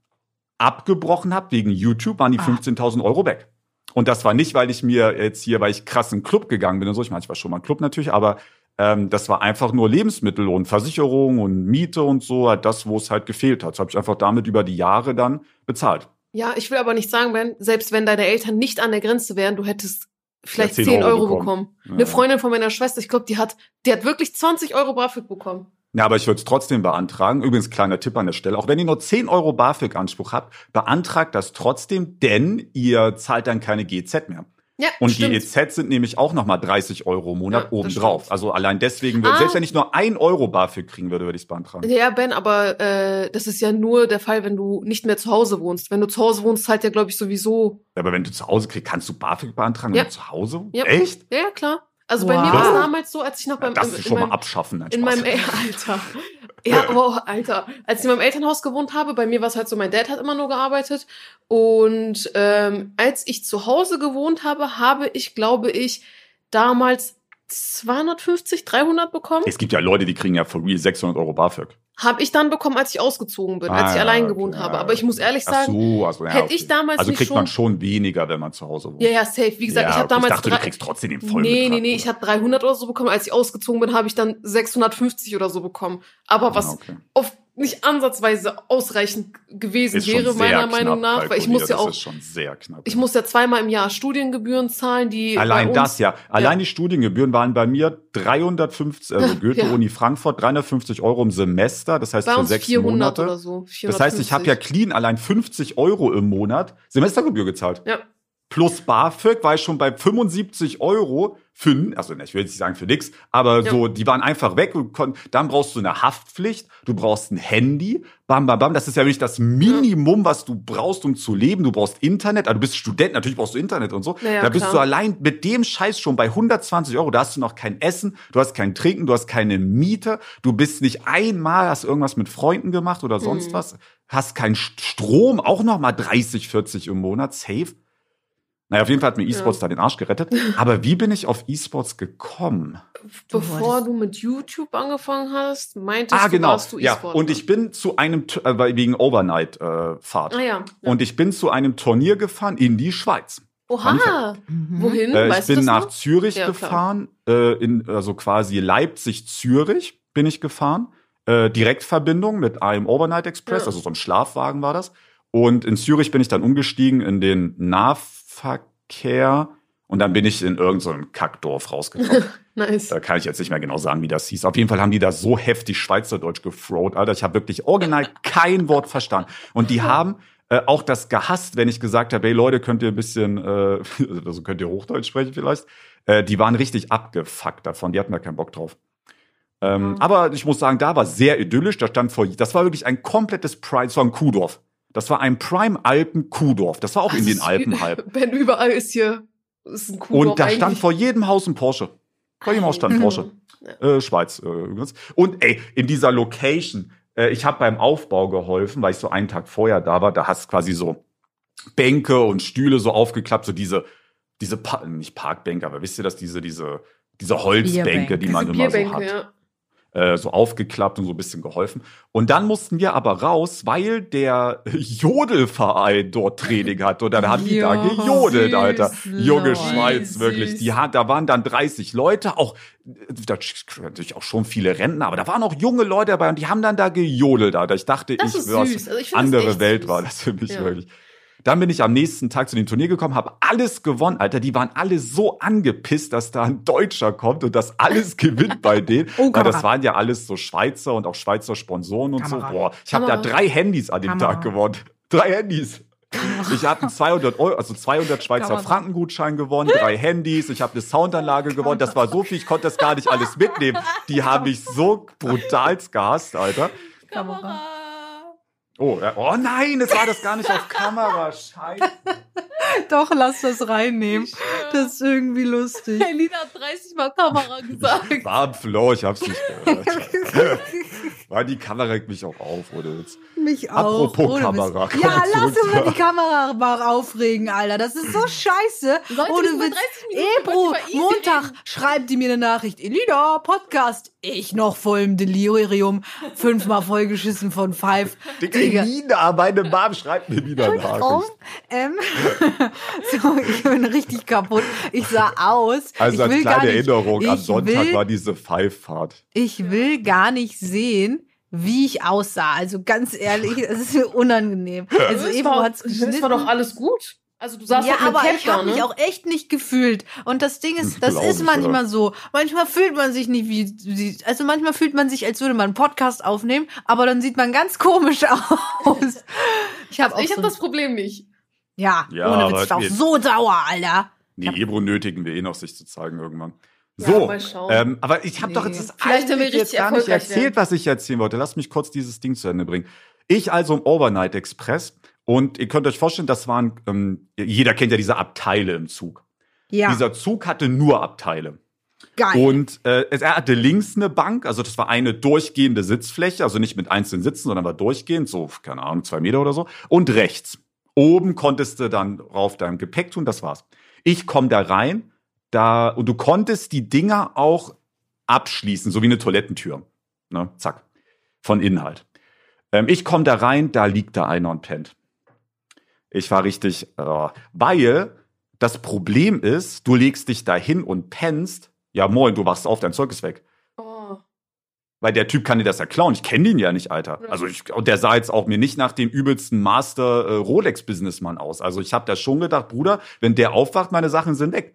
[SPEAKER 1] abgebrochen habe wegen YouTube, waren die
[SPEAKER 3] Ah.
[SPEAKER 1] 15.000 Euro weg. Und das war nicht, weil ich mir jetzt hier, weil ich krass in den Club gegangen bin und so. Ich meine, ich war schon mal im Club natürlich, aber ähm, das war einfach nur Lebensmittel und Versicherung und Miete und so, halt das, wo es halt gefehlt hat. Das habe ich einfach damit über die Jahre dann bezahlt.
[SPEAKER 2] Ja, ich will aber nicht sagen, Ben, selbst wenn deine Eltern nicht an der Grenze wären, du hättest vielleicht
[SPEAKER 1] Ja,
[SPEAKER 2] 10
[SPEAKER 1] 10
[SPEAKER 2] Euro,
[SPEAKER 1] Euro
[SPEAKER 2] bekommen.
[SPEAKER 1] bekommen. Ja.
[SPEAKER 2] Eine Freundin von meiner Schwester, ich glaube, die hat, die hat wirklich 20 Euro BAföG bekommen.
[SPEAKER 1] Ja, aber ich würde es trotzdem beantragen. Übrigens, kleiner Tipp an der Stelle. Auch wenn ihr nur 10 Euro BAföG-Anspruch habt, beantragt das trotzdem, denn ihr zahlt dann keine GZ mehr.
[SPEAKER 2] Ja,
[SPEAKER 1] Und
[SPEAKER 2] stimmt.
[SPEAKER 1] GEZ sind nämlich auch nochmal 30 Euro im Monat
[SPEAKER 2] Ja,
[SPEAKER 1] obendrauf. Also allein deswegen,
[SPEAKER 2] Ah.
[SPEAKER 1] selbst wenn ich nur 1 Euro BAföG kriegen würde, würde ich es beantragen.
[SPEAKER 2] Ja, Ben, aber äh, das ist ja nur der Fall, wenn du nicht mehr zu Hause wohnst. Wenn du zu Hause wohnst, zahlt ja, glaube ich, sowieso.
[SPEAKER 1] Aber wenn du zu Hause kriegst, kannst du BAföG beantragen,
[SPEAKER 2] Ja.
[SPEAKER 1] wenn du zu Hause wohnst?
[SPEAKER 2] Ja.
[SPEAKER 1] Echt?
[SPEAKER 2] Ja, ja, klar. Also bei
[SPEAKER 3] Wow.
[SPEAKER 2] mir war es damals so, als ich noch
[SPEAKER 1] Ja,
[SPEAKER 2] beim
[SPEAKER 1] das
[SPEAKER 2] in,
[SPEAKER 1] ist
[SPEAKER 2] in
[SPEAKER 1] schon mal
[SPEAKER 2] meinem,
[SPEAKER 1] abschaffen. Nein,
[SPEAKER 2] in meinem Alter. Ja, wow, Alter. Als ich in meinem Elternhaus gewohnt habe, bei mir war es halt so, mein Dad hat immer nur gearbeitet. Und ähm, als ich zu Hause gewohnt habe, habe ich, glaube ich, damals 250, 300 bekommen.
[SPEAKER 1] Es gibt ja Leute, die kriegen ja for real 600 Euro BAföG.
[SPEAKER 2] Habe ich dann bekommen, als ich ausgezogen bin, als
[SPEAKER 1] Ah,
[SPEAKER 2] ich
[SPEAKER 1] ja,
[SPEAKER 2] allein
[SPEAKER 1] okay,
[SPEAKER 2] gewohnt
[SPEAKER 1] ja,
[SPEAKER 2] habe. Aber ich muss ehrlich sagen,
[SPEAKER 1] so, also, ja,
[SPEAKER 2] hätte
[SPEAKER 1] okay.
[SPEAKER 2] ich damals
[SPEAKER 1] Also
[SPEAKER 2] nicht
[SPEAKER 1] kriegt man
[SPEAKER 2] schon-
[SPEAKER 1] weniger, wenn man zu Hause wohnt.
[SPEAKER 2] ja, ja, safe. Wie gesagt,
[SPEAKER 1] Ja,
[SPEAKER 2] ich habe
[SPEAKER 1] okay.
[SPEAKER 2] damals
[SPEAKER 1] dachte,
[SPEAKER 2] drei-
[SPEAKER 1] du kriegst trotzdem den vollen
[SPEAKER 2] Nee, nee,
[SPEAKER 1] Betrag,
[SPEAKER 2] nee, ich habe 300 oder so bekommen. Als ich ausgezogen bin, habe ich dann 650 oder so bekommen. Aber was
[SPEAKER 1] Ah, okay.
[SPEAKER 2] oft nicht ansatzweise ausreichend gewesen
[SPEAKER 1] Ist
[SPEAKER 2] wäre, meiner Meinung nach, weil ich muss ja
[SPEAKER 1] das
[SPEAKER 2] auch,
[SPEAKER 1] ist schon sehr knapp.
[SPEAKER 2] ich muss ja zweimal im Jahr Studiengebühren zahlen, die
[SPEAKER 1] Allein
[SPEAKER 2] uns,
[SPEAKER 1] das ja. Allein die Studiengebühren waren bei mir 350, also
[SPEAKER 2] Ja,
[SPEAKER 1] Goethe-Uni Frankfurt, 350 Euro im Semester, das heißt
[SPEAKER 2] bei
[SPEAKER 1] für sechs
[SPEAKER 2] 400
[SPEAKER 1] Monate.
[SPEAKER 2] oder so.
[SPEAKER 1] Das heißt, ich habe ja
[SPEAKER 2] 450.
[SPEAKER 1] clean allein 50 Euro im Monat Semestergebühr gezahlt.
[SPEAKER 2] Ja.
[SPEAKER 1] Plus BAföG war ich schon bei 75 Euro für, also ne, ich will jetzt nicht sagen für nix, aber
[SPEAKER 2] Ja.
[SPEAKER 1] so, die waren einfach weg. Und kon- dann brauchst du eine Haftpflicht, du brauchst ein Handy, bam, bam, bam. Das ist ja wirklich das Minimum, was du brauchst, um zu leben. Du brauchst Internet, also du bist Student, natürlich brauchst du Internet und so.
[SPEAKER 2] Ja,
[SPEAKER 1] da bist
[SPEAKER 2] klar.
[SPEAKER 1] du allein mit dem Scheiß schon bei 120 Euro. Da hast du noch kein Essen, du hast kein Trinken, du hast keine Miete, du bist nicht einmal, hast irgendwas mit Freunden gemacht oder sonst
[SPEAKER 2] Mhm.
[SPEAKER 1] was, hast keinen St- Strom, auch noch mal 30, 40 im Monat, safe. Naja, auf jeden Fall hat mir E-Sports da den Arsch gerettet. Aber wie bin ich auf E-Sports gekommen?
[SPEAKER 2] Bevor du mit YouTube angefangen hast, meintest
[SPEAKER 1] ah,
[SPEAKER 2] du,
[SPEAKER 1] genau.
[SPEAKER 2] warst du
[SPEAKER 1] Ja,
[SPEAKER 2] E-Sport.
[SPEAKER 1] und ich bin zu einem, äh, wegen Overnight-Fahrt.
[SPEAKER 2] Ah ja. ja.
[SPEAKER 1] Und ich bin zu einem Turnier gefahren in die Schweiz.
[SPEAKER 2] Oha.
[SPEAKER 3] Mhm.
[SPEAKER 2] Wohin?
[SPEAKER 1] Äh, ich
[SPEAKER 2] weißt
[SPEAKER 1] bin
[SPEAKER 2] du das
[SPEAKER 1] nach
[SPEAKER 2] noch?
[SPEAKER 1] Zürich
[SPEAKER 2] Ja,
[SPEAKER 1] gefahren, äh, in, also quasi Leipzig-Zürich bin ich gefahren. Äh, Direktverbindung mit einem Overnight Express,
[SPEAKER 2] Ja.
[SPEAKER 1] also so ein Schlafwagen war das. Und in Zürich bin ich dann umgestiegen in den Nahverkehr und dann bin ich in irgendein so Kackdorf rausgekommen.
[SPEAKER 2] Nice.
[SPEAKER 1] da kann ich jetzt nicht mehr genau sagen, wie das hieß. Auf jeden Fall haben die da so heftig Schweizerdeutsch gefroht, Alter. Ich habe wirklich original kein Wort verstanden. Und die haben äh, auch das gehasst, wenn ich gesagt habe, hey Leute, könnt ihr ein bisschen, äh, also könnt ihr Hochdeutsch sprechen vielleicht. Äh, die waren richtig abgefuckt davon, die hatten da keinen Bock drauf. Ähm,
[SPEAKER 2] Mhm.
[SPEAKER 1] Aber ich muss sagen, da war sehr idyllisch. Da stand vor, das war wirklich ein komplettes das war ein Kuhdorf. Das war ein Prime-Alpen-Kuhdorf. Das war auch in
[SPEAKER 2] Das
[SPEAKER 1] den Alpen halb.
[SPEAKER 2] Ben, überall ist hier ist ein Kuhdorf
[SPEAKER 1] Und da stand
[SPEAKER 2] eigentlich.
[SPEAKER 1] vor jedem Haus ein Porsche. Vor jedem Haus stand ein Porsche. Äh, Schweiz äh, übrigens. Und ey, in dieser Location, äh, ich habe beim Aufbau geholfen, weil ich so einen Tag vorher da war. Da hast quasi so Bänke und Stühle so aufgeklappt, so diese, diese pa nicht Parkbänke, aber wisst ihr das, diese, diese, diese Holzbänke,
[SPEAKER 3] Bierbänke.
[SPEAKER 1] die man
[SPEAKER 2] Diese
[SPEAKER 1] immer so hat.
[SPEAKER 2] ja.
[SPEAKER 1] Äh, so aufgeklappt und so ein bisschen geholfen. Und dann mussten wir aber raus, weil der Jodelverein dort Training hat. Und dann haben die da gejodelt,
[SPEAKER 3] süß,
[SPEAKER 1] Alter. Junge
[SPEAKER 3] Leute.
[SPEAKER 1] Schweiz, wirklich.
[SPEAKER 3] Süß.
[SPEAKER 1] Die hat, da waren dann 30 Leute, auch da natürlich auch schon viele Rentner, aber da waren auch junge Leute dabei und die haben dann da gejodelt, Alter. Ich dachte,
[SPEAKER 2] Das
[SPEAKER 1] ich
[SPEAKER 2] ist
[SPEAKER 1] was
[SPEAKER 2] süß. Also ich
[SPEAKER 1] andere Welt
[SPEAKER 2] süß.
[SPEAKER 1] war das für mich
[SPEAKER 2] Ja.
[SPEAKER 1] wirklich. Dann bin ich am nächsten Tag zu dem Turnier gekommen, habe alles gewonnen, Alter. Die waren alle so angepisst, dass da ein Deutscher kommt und das alles gewinnt bei denen.
[SPEAKER 3] Oh,
[SPEAKER 1] Weil das waren ja alles so Schweizer und auch Schweizer Sponsoren und
[SPEAKER 3] Kamera.
[SPEAKER 1] so. Boah, ich habe da drei Handys an dem
[SPEAKER 3] Kamera.
[SPEAKER 1] Tag gewonnen. Drei Handys. Ich habe einen 200 Euro, also 200 Schweizer. Franken Gutschein gewonnen, drei Handys, ich habe eine Soundanlage gewonnen. Das war so viel, ich konnte das gar nicht alles mitnehmen. Die haben mich so brutal gehasst, Alter.
[SPEAKER 3] Kamera.
[SPEAKER 1] Oh, ja. oh nein, es war das gar nicht auf Kamera. Scheiße.
[SPEAKER 3] Doch, lass das reinnehmen. Das ist irgendwie lustig.
[SPEAKER 2] Elina hat 30 Mal Kamera gesagt.
[SPEAKER 1] War im Flow, ich hab's nicht gehört. Weil die Kamera regt mich auch auf, oder jetzt?
[SPEAKER 3] Mich auch.
[SPEAKER 1] Apropos
[SPEAKER 3] ohne
[SPEAKER 1] Kamera, komm
[SPEAKER 3] Ja, lass uns mal die Kamera mal aufregen, Alter. Das ist so scheiße. Ohne Witz.
[SPEAKER 2] 30 Minuten,
[SPEAKER 3] Ebro,
[SPEAKER 2] easy
[SPEAKER 3] Montag schreibt die mir eine Nachricht. Elida, Podcast. Ich noch voll im Delirium. Fünfmal vollgeschissen von Five. Digga.
[SPEAKER 1] Nina, meine Mom schreibt mir wieder
[SPEAKER 3] Warum?
[SPEAKER 1] Nachricht.
[SPEAKER 3] Ähm, so, ich bin richtig kaputt. Ich sah aus.
[SPEAKER 1] Also
[SPEAKER 3] ich
[SPEAKER 1] als
[SPEAKER 3] will gar
[SPEAKER 1] kleine
[SPEAKER 3] nicht,
[SPEAKER 1] Erinnerung, am Sonntag
[SPEAKER 3] will,
[SPEAKER 1] war diese Five-Fahrt.
[SPEAKER 3] Ich will gar nicht sehen, wie ich aussah. Also ganz ehrlich, es ist mir unangenehm. Also
[SPEAKER 2] das
[SPEAKER 3] Ebro hat's
[SPEAKER 2] das
[SPEAKER 3] geschnitten.
[SPEAKER 2] war doch alles gut. Also du saßt
[SPEAKER 3] ja, aber
[SPEAKER 2] Cap
[SPEAKER 3] ich habe
[SPEAKER 2] ne?
[SPEAKER 3] mich auch echt nicht gefühlt. Und das Ding ist, das ist manchmal so. Manchmal fühlt man sich nicht wie, wie, also manchmal fühlt man sich, als würde man einen Podcast aufnehmen, aber dann sieht man ganz komisch aus. Ich habe auch
[SPEAKER 2] ich
[SPEAKER 3] so,
[SPEAKER 2] habe das Problem nicht.
[SPEAKER 3] ja,
[SPEAKER 1] Ja,
[SPEAKER 3] ohne Witz, ich war auch so sauer, Alter.
[SPEAKER 1] Nee, Ebro nötigen wir eh noch, sich zu zeigen irgendwann.
[SPEAKER 2] Ja,
[SPEAKER 1] So,
[SPEAKER 2] schauen.
[SPEAKER 1] ähm, aber ich habe doch
[SPEAKER 3] Nee.
[SPEAKER 1] jetzt das
[SPEAKER 2] Vielleicht,
[SPEAKER 1] eigentlich jetzt gar nicht erzählt,
[SPEAKER 2] werden.
[SPEAKER 1] was ich erzählen wollte. Lass mich kurz dieses Ding zu Ende bringen. Ich also im Overnight Express und ihr könnt euch vorstellen, das waren, ähm, jeder kennt ja diese Abteile im Zug.
[SPEAKER 3] Ja,
[SPEAKER 1] Dieser Zug hatte nur Abteile.
[SPEAKER 3] geil.
[SPEAKER 1] Und äh, er hatte links eine Bank, also das war eine durchgehende Sitzfläche, also nicht mit einzelnen Sitzen, sondern war durchgehend, so, keine Ahnung, zwei Meter oder so. Und rechts. Oben konntest du dann rauf deinem Gepäck tun, das war's. Ich komme da rein, da, und du konntest die Dinger auch abschließen, so wie eine Toilettentür. Ne? Zack. Von Inhalt. Ähm, ich komme da rein, da liegt da einer und pennt. Ich war richtig, äh, weil das Problem ist, du legst dich da hin und pennst. Ja, moin, du wachst auf, dein Zeug ist weg.
[SPEAKER 2] Oh.
[SPEAKER 1] Weil der Typ kann dir das ja klauen. Ich kenne den ja nicht, Alter.
[SPEAKER 2] Ja.
[SPEAKER 1] Also ich, und der sah jetzt auch mir nicht nach dem übelsten Master äh, Rolex Businessmann aus. Also ich habe da schon gedacht, Bruder, wenn der aufwacht, meine Sachen sind weg.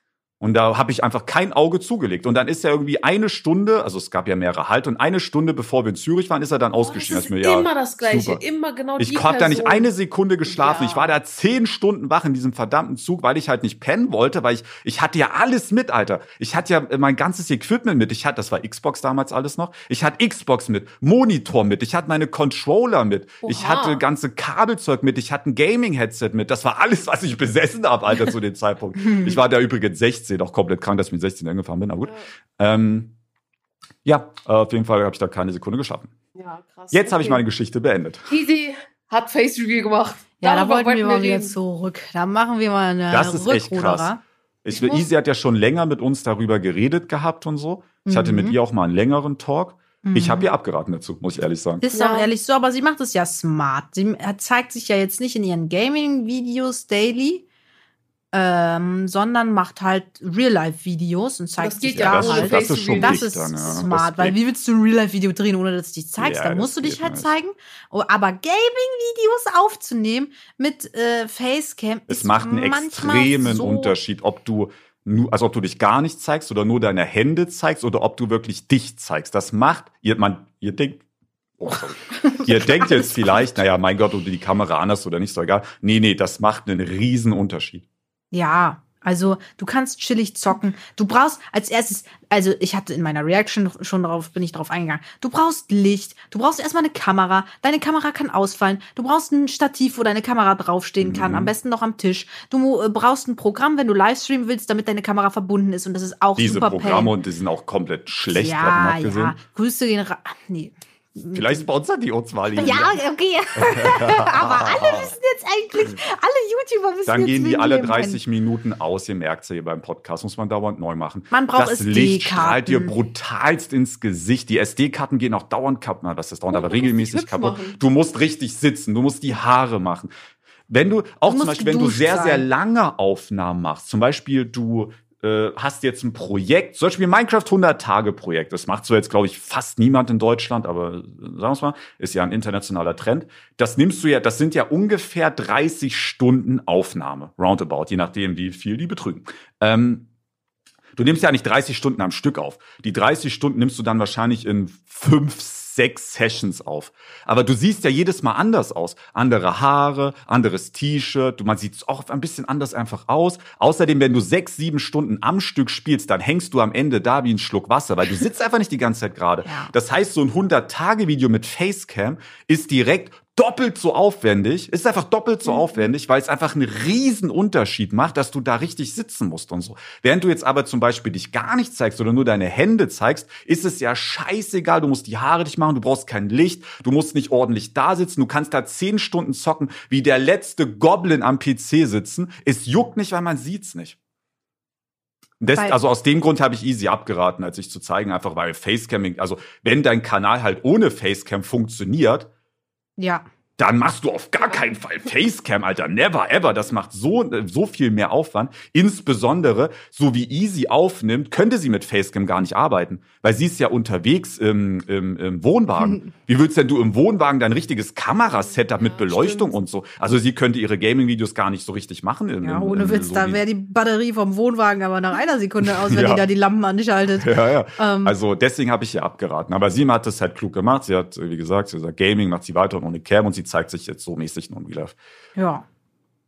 [SPEAKER 1] Und da habe ich einfach kein Auge zugelegt. Und dann ist er irgendwie eine Stunde, also es gab ja mehrere Halt, und eine Stunde bevor wir in Zürich waren, ist er dann
[SPEAKER 2] Oh, das
[SPEAKER 1] ausgeschieden.
[SPEAKER 2] ist
[SPEAKER 1] Das mir, ja,
[SPEAKER 2] immer das Gleiche,
[SPEAKER 1] super.
[SPEAKER 2] immer genau
[SPEAKER 1] ich
[SPEAKER 2] die
[SPEAKER 1] habe da nicht eine Sekunde geschlafen.
[SPEAKER 2] Ja.
[SPEAKER 1] Ich war da zehn Stunden wach in diesem verdammten Zug, weil ich halt nicht pennen wollte, weil ich, ich hatte ja alles mit, Alter. Ich hatte ja mein ganzes Equipment mit. Ich hatte, das war Xbox damals alles noch. Ich hatte Xbox mit, Monitor mit, ich hatte meine Controller mit, ich
[SPEAKER 2] Oha.
[SPEAKER 1] hatte ganze Kabelzeug mit, ich hatte ein Gaming-Headset mit. Das war alles, was ich besessen habe, Alter, zu dem Zeitpunkt. Ich war da übrigens 16, auch komplett krank, dass ich mit 16 angefahren bin, aber gut. Ähm, ja, auf jeden Fall habe ich da keine Sekunde geschlafen.
[SPEAKER 2] Ja, krass.
[SPEAKER 1] Jetzt habe ich
[SPEAKER 2] Okay.
[SPEAKER 1] meine Geschichte beendet.
[SPEAKER 2] Easy hat Face Review gemacht.
[SPEAKER 3] ja, da
[SPEAKER 2] Darüber
[SPEAKER 3] wollten wir mal wieder
[SPEAKER 2] reden.
[SPEAKER 3] zurück. Da machen wir mal eine
[SPEAKER 1] Das ist echt krass. Ich,
[SPEAKER 2] Ich
[SPEAKER 1] Easy hat ja schon länger mit uns darüber geredet gehabt und so. Ich hatte mit
[SPEAKER 3] Mhm.
[SPEAKER 1] ihr auch mal einen längeren Talk. Ich
[SPEAKER 3] Mhm.
[SPEAKER 1] habe ihr abgeraten dazu, muss ich ehrlich sagen.
[SPEAKER 3] Ist
[SPEAKER 2] Ja.
[SPEAKER 3] auch ehrlich so, aber sie macht es ja smart. Sie zeigt sich ja jetzt nicht in ihren Gaming-Videos daily, ähm, sondern macht halt Real-Life-Videos und zeigt
[SPEAKER 2] Das
[SPEAKER 3] sich
[SPEAKER 2] geht
[SPEAKER 3] da
[SPEAKER 2] ja
[SPEAKER 1] das,
[SPEAKER 3] halt.
[SPEAKER 1] das ist schon.
[SPEAKER 3] Das ist
[SPEAKER 1] dann, ja.
[SPEAKER 3] smart,
[SPEAKER 1] Das
[SPEAKER 3] weil
[SPEAKER 1] geht.
[SPEAKER 3] wie willst du ein Real-Life-Video drehen, ohne dass du dich zeigst?
[SPEAKER 1] Ja,
[SPEAKER 3] Dann
[SPEAKER 1] das
[SPEAKER 3] musst du dich halt
[SPEAKER 1] nicht.
[SPEAKER 3] zeigen. Oh, aber Gaming-Videos aufzunehmen mit äh, Facecam
[SPEAKER 1] Es
[SPEAKER 3] ist
[SPEAKER 1] macht einen extremen
[SPEAKER 3] so
[SPEAKER 1] Unterschied, ob du nur, also ob du dich gar nicht zeigst oder nur deine Hände zeigst oder ob du wirklich dich zeigst. Das macht, ihr, man, ihr denkt, oh, ihr denkt jetzt vielleicht, naja, mein Gott, ob du die Kamera anders oder nicht, so egal. Nee, nee, das macht einen riesen Unterschied.
[SPEAKER 3] Ja, also du kannst chillig zocken. Du brauchst als erstes, also ich hatte in meiner Reaction schon darauf, bin ich drauf eingegangen. Du brauchst Licht, du brauchst erstmal eine Kamera. Deine Kamera kann ausfallen. Du brauchst ein Stativ, wo deine Kamera draufstehen kann,
[SPEAKER 1] Mhm.
[SPEAKER 3] am besten noch am Tisch. Du äh, brauchst ein Programm, wenn du Livestreamen willst, damit deine Kamera verbunden ist und das ist auch
[SPEAKER 1] Diese
[SPEAKER 3] super
[SPEAKER 1] Programme
[SPEAKER 3] pain.
[SPEAKER 1] und die sind auch komplett schlecht,
[SPEAKER 3] Ja, ja. Grüße gehen ra nee.
[SPEAKER 1] Vielleicht sponsern die uns mal. Lisa.
[SPEAKER 3] Ja, okay. Aber alle wissen jetzt eigentlich, alle YouTuber wissen
[SPEAKER 1] Dann
[SPEAKER 3] jetzt,
[SPEAKER 1] gehen die alle
[SPEAKER 3] wir meinen.
[SPEAKER 1] 30 Minuten aus. Ihr merkt ja hier beim Podcast, muss man dauernd neu machen.
[SPEAKER 3] Man braucht
[SPEAKER 1] das Licht strahlt dir brutalst ins Gesicht. Die SD-Karten gehen auch dauernd kaputt. Na, das ist dauernd,
[SPEAKER 2] Oh,
[SPEAKER 1] aber regelmäßig kaputt.
[SPEAKER 2] machen.
[SPEAKER 1] Du musst richtig sitzen. Du musst die Haare machen. Wenn du, auch
[SPEAKER 3] Du
[SPEAKER 1] zum Beispiel, wenn du sehr, sehr lange Aufnahmen machst, zum Beispiel du äh, hast jetzt ein Projekt, zum Beispiel Minecraft 100 Tage Projekt. Das macht so jetzt, glaube ich, fast niemand in Deutschland, aber äh, sagen wir mal, ist ja ein internationaler Trend. Das nimmst du ja, das sind ja ungefähr 30 Stunden Aufnahme, roundabout, je nachdem, wie viel die betrügen. Ähm, Du nimmst ja nicht 30 Stunden am Stück auf. Die 30 Stunden nimmst du dann wahrscheinlich in fünf, sechs Sessions auf. Aber du siehst ja jedes Mal anders aus. Andere Haare, anderes T-Shirt. Du- Man sieht auch ein bisschen anders einfach aus. Außerdem, wenn du sechs, sieben Stunden am Stück spielst, dann hängst du am Ende da wie ein Schluck Wasser, weil du sitzt einfach nicht die ganze Zeit gerade.
[SPEAKER 3] Ja.
[SPEAKER 1] Das heißt, so ein 100-Tage-Video mit Facecam ist direkt doppelt so aufwendig, es ist einfach doppelt so
[SPEAKER 2] Mhm.
[SPEAKER 1] aufwendig, weil es einfach einen riesen Unterschied macht, dass du da richtig sitzen musst und so. Während du jetzt aber zum Beispiel dich gar nicht zeigst oder nur deine Hände zeigst, ist es ja scheißegal. Du musst die Haare dich machen, du brauchst kein Licht, du musst nicht ordentlich da sitzen, du kannst da zehn Stunden zocken, wie der letzte Goblin am PC sitzen. Es juckt nicht, weil man sieht's nicht. Das, also aus dem Grund habe ich easy abgeraten, als ich zu zeigen, einfach weil Facecamming, also wenn dein Kanal halt ohne Facecam funktioniert,
[SPEAKER 3] Ja.
[SPEAKER 1] Dann machst du auf gar keinen Fall Facecam, Alter. Never ever. Das macht so, so viel mehr Aufwand. Insbesondere, so wie Easy aufnimmt, könnte sie mit Facecam gar nicht arbeiten. Weil sie ist ja unterwegs im, im, im Wohnwagen. Wie willst denn du im Wohnwagen dein richtiges Kamerasetup mit Beleuchtung
[SPEAKER 2] stimmt.
[SPEAKER 1] und so? Also sie könnte ihre Gaming-Videos gar nicht so richtig machen. Im,
[SPEAKER 3] Ja, ohne Witz,
[SPEAKER 1] so
[SPEAKER 3] da wäre die Batterie vom Wohnwagen aber nach einer Sekunde aus, wenn
[SPEAKER 1] Ja.
[SPEAKER 3] die da die Lampen anschaltet.
[SPEAKER 1] Ja, ja.
[SPEAKER 3] Ähm.
[SPEAKER 1] also deswegen habe ich ihr abgeraten. Aber sie hat das halt klug gemacht. Sie hat, wie gesagt, sie sagt, Gaming macht sie weiter ohne Cam und sie zeigt sich jetzt so mäßig Real Life.
[SPEAKER 3] Ja.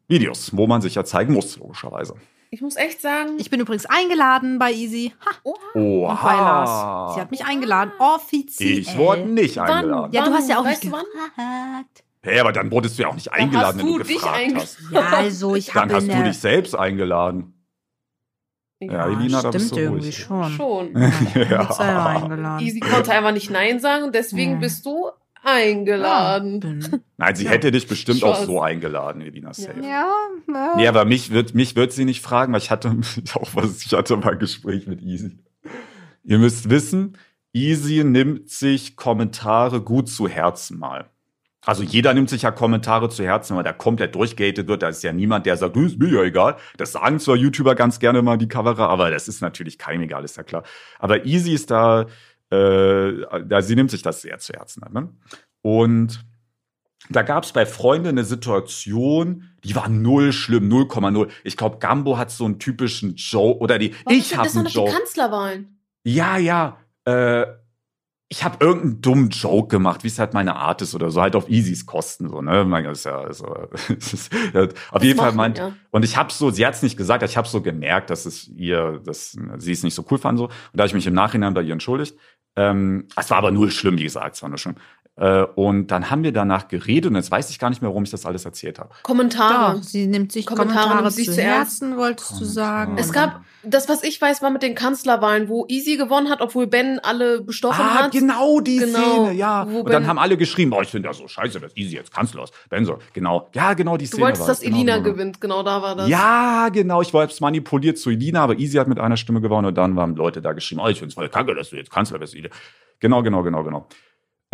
[SPEAKER 1] Videos, wo man sich ja zeigen muss, logischerweise.
[SPEAKER 2] Ich muss echt sagen,
[SPEAKER 3] Ich bin übrigens eingeladen bei Easy. Ha,
[SPEAKER 2] Oha.
[SPEAKER 1] Oha.
[SPEAKER 3] und bei Lars. Sie hat mich eingeladen, offiziell.
[SPEAKER 1] Ich wurde nicht
[SPEAKER 2] Wann?
[SPEAKER 1] eingeladen.
[SPEAKER 3] Ja, du
[SPEAKER 2] Wann?
[SPEAKER 3] hast ja auch
[SPEAKER 2] Weißt
[SPEAKER 3] nicht
[SPEAKER 2] du wann?
[SPEAKER 3] gefragt.
[SPEAKER 1] Hey, aber dann wurdest du ja auch nicht eingeladen,
[SPEAKER 2] hast
[SPEAKER 1] wenn du
[SPEAKER 2] du dich
[SPEAKER 1] gefragt hast.
[SPEAKER 3] Ja, also ich
[SPEAKER 1] Dann
[SPEAKER 3] habe
[SPEAKER 1] hast
[SPEAKER 3] in
[SPEAKER 1] du dich selbst eingeladen. Ja, Elina, da bist
[SPEAKER 3] stimmt
[SPEAKER 1] du
[SPEAKER 3] irgendwie
[SPEAKER 1] ruhig.
[SPEAKER 3] schon.
[SPEAKER 2] Schon.
[SPEAKER 3] Ja, ich bin
[SPEAKER 1] Ja.
[SPEAKER 2] Easy konnte einfach nicht Nein sagen, deswegen
[SPEAKER 3] Hm.
[SPEAKER 2] bist du eingeladen.
[SPEAKER 3] Bin.
[SPEAKER 1] Nein, sie hätte dich bestimmt auch so eingeladen, Elina Safe.
[SPEAKER 3] Ja, ja.
[SPEAKER 1] Nee, aber mich wird, mich wird sie nicht fragen, weil ich hatte auch was, ich hatte mal ein Gespräch mit Easy. Ihr müsst wissen, Easy nimmt sich Kommentare gut zu Herzen mal. Also jeder nimmt sich ja Kommentare zu Herzen, weil der komplett durchgehatet wird. Da ist ja niemand, der sagt, "Du, ist mir ja egal. Das sagen zwar YouTuber ganz gerne mal die Coverer, aber das ist natürlich keinem egal, ist ja klar. Aber Easy ist da, äh, da sie nimmt sich das sehr zu Herzen. Ne? Und da gab es bei Freunden eine Situation, die war null schlimm, 0,0. Ich glaube, Gambo hat so einen typischen Joke oder die.
[SPEAKER 2] Warum
[SPEAKER 1] ich habe einen
[SPEAKER 2] die
[SPEAKER 1] Joke.
[SPEAKER 2] Kanzlerwahlen?
[SPEAKER 1] Ja, ja. Äh, ich habe irgendeinen dummen Joke gemacht, wie es halt meine Art ist oder so, halt auf Easys Kosten so, ne? Das ist ja, das ist, auf jeden Fall
[SPEAKER 2] man,
[SPEAKER 1] meint
[SPEAKER 2] ja.
[SPEAKER 1] und ich habe so, sie hat es nicht gesagt, ich habe so gemerkt, dass es ihr, dass sie es nicht so cool fand so. Und da habe ich mich im Nachhinein bei ihr entschuldigt. Ähm, es war aber null schlimm, wie gesagt, es war nur schlimm. Äh, und dann haben wir danach geredet und jetzt weiß ich gar nicht mehr, warum ich das alles erzählt habe.
[SPEAKER 2] Kommentare.
[SPEAKER 3] Doch, sie nimmt sich
[SPEAKER 2] Kommentare
[SPEAKER 3] Kommentare,
[SPEAKER 2] nimmt sich
[SPEAKER 3] zu. Herzen, wolltest du
[SPEAKER 1] Kommentare.
[SPEAKER 3] sagen.
[SPEAKER 2] Es gab, das, was ich weiß, war mit den Kanzlerwahlen, wo Easy gewonnen hat, obwohl Ben alle bestochen
[SPEAKER 1] Ah,
[SPEAKER 2] hat.
[SPEAKER 1] genau die
[SPEAKER 2] Genau,
[SPEAKER 1] Szene, ja. Und dann
[SPEAKER 2] Ben-
[SPEAKER 1] haben alle geschrieben, oh, ich finde das so scheiße, dass Easy jetzt Kanzler ist. Ben so, genau. Ja, genau die
[SPEAKER 2] Du
[SPEAKER 1] Szene.
[SPEAKER 2] wolltest,
[SPEAKER 1] war
[SPEAKER 2] dass
[SPEAKER 1] das. Genau,
[SPEAKER 2] Elina
[SPEAKER 1] genau.
[SPEAKER 2] gewinnt, genau da war das.
[SPEAKER 1] Ja, genau. Ich wollte es manipuliert zu Elina, aber Easy hat mit einer Stimme gewonnen und dann waren Leute da geschrieben, oh, ich finde es voll kacke, dass du jetzt Kanzler bist. Elina. Genau, genau, genau, genau.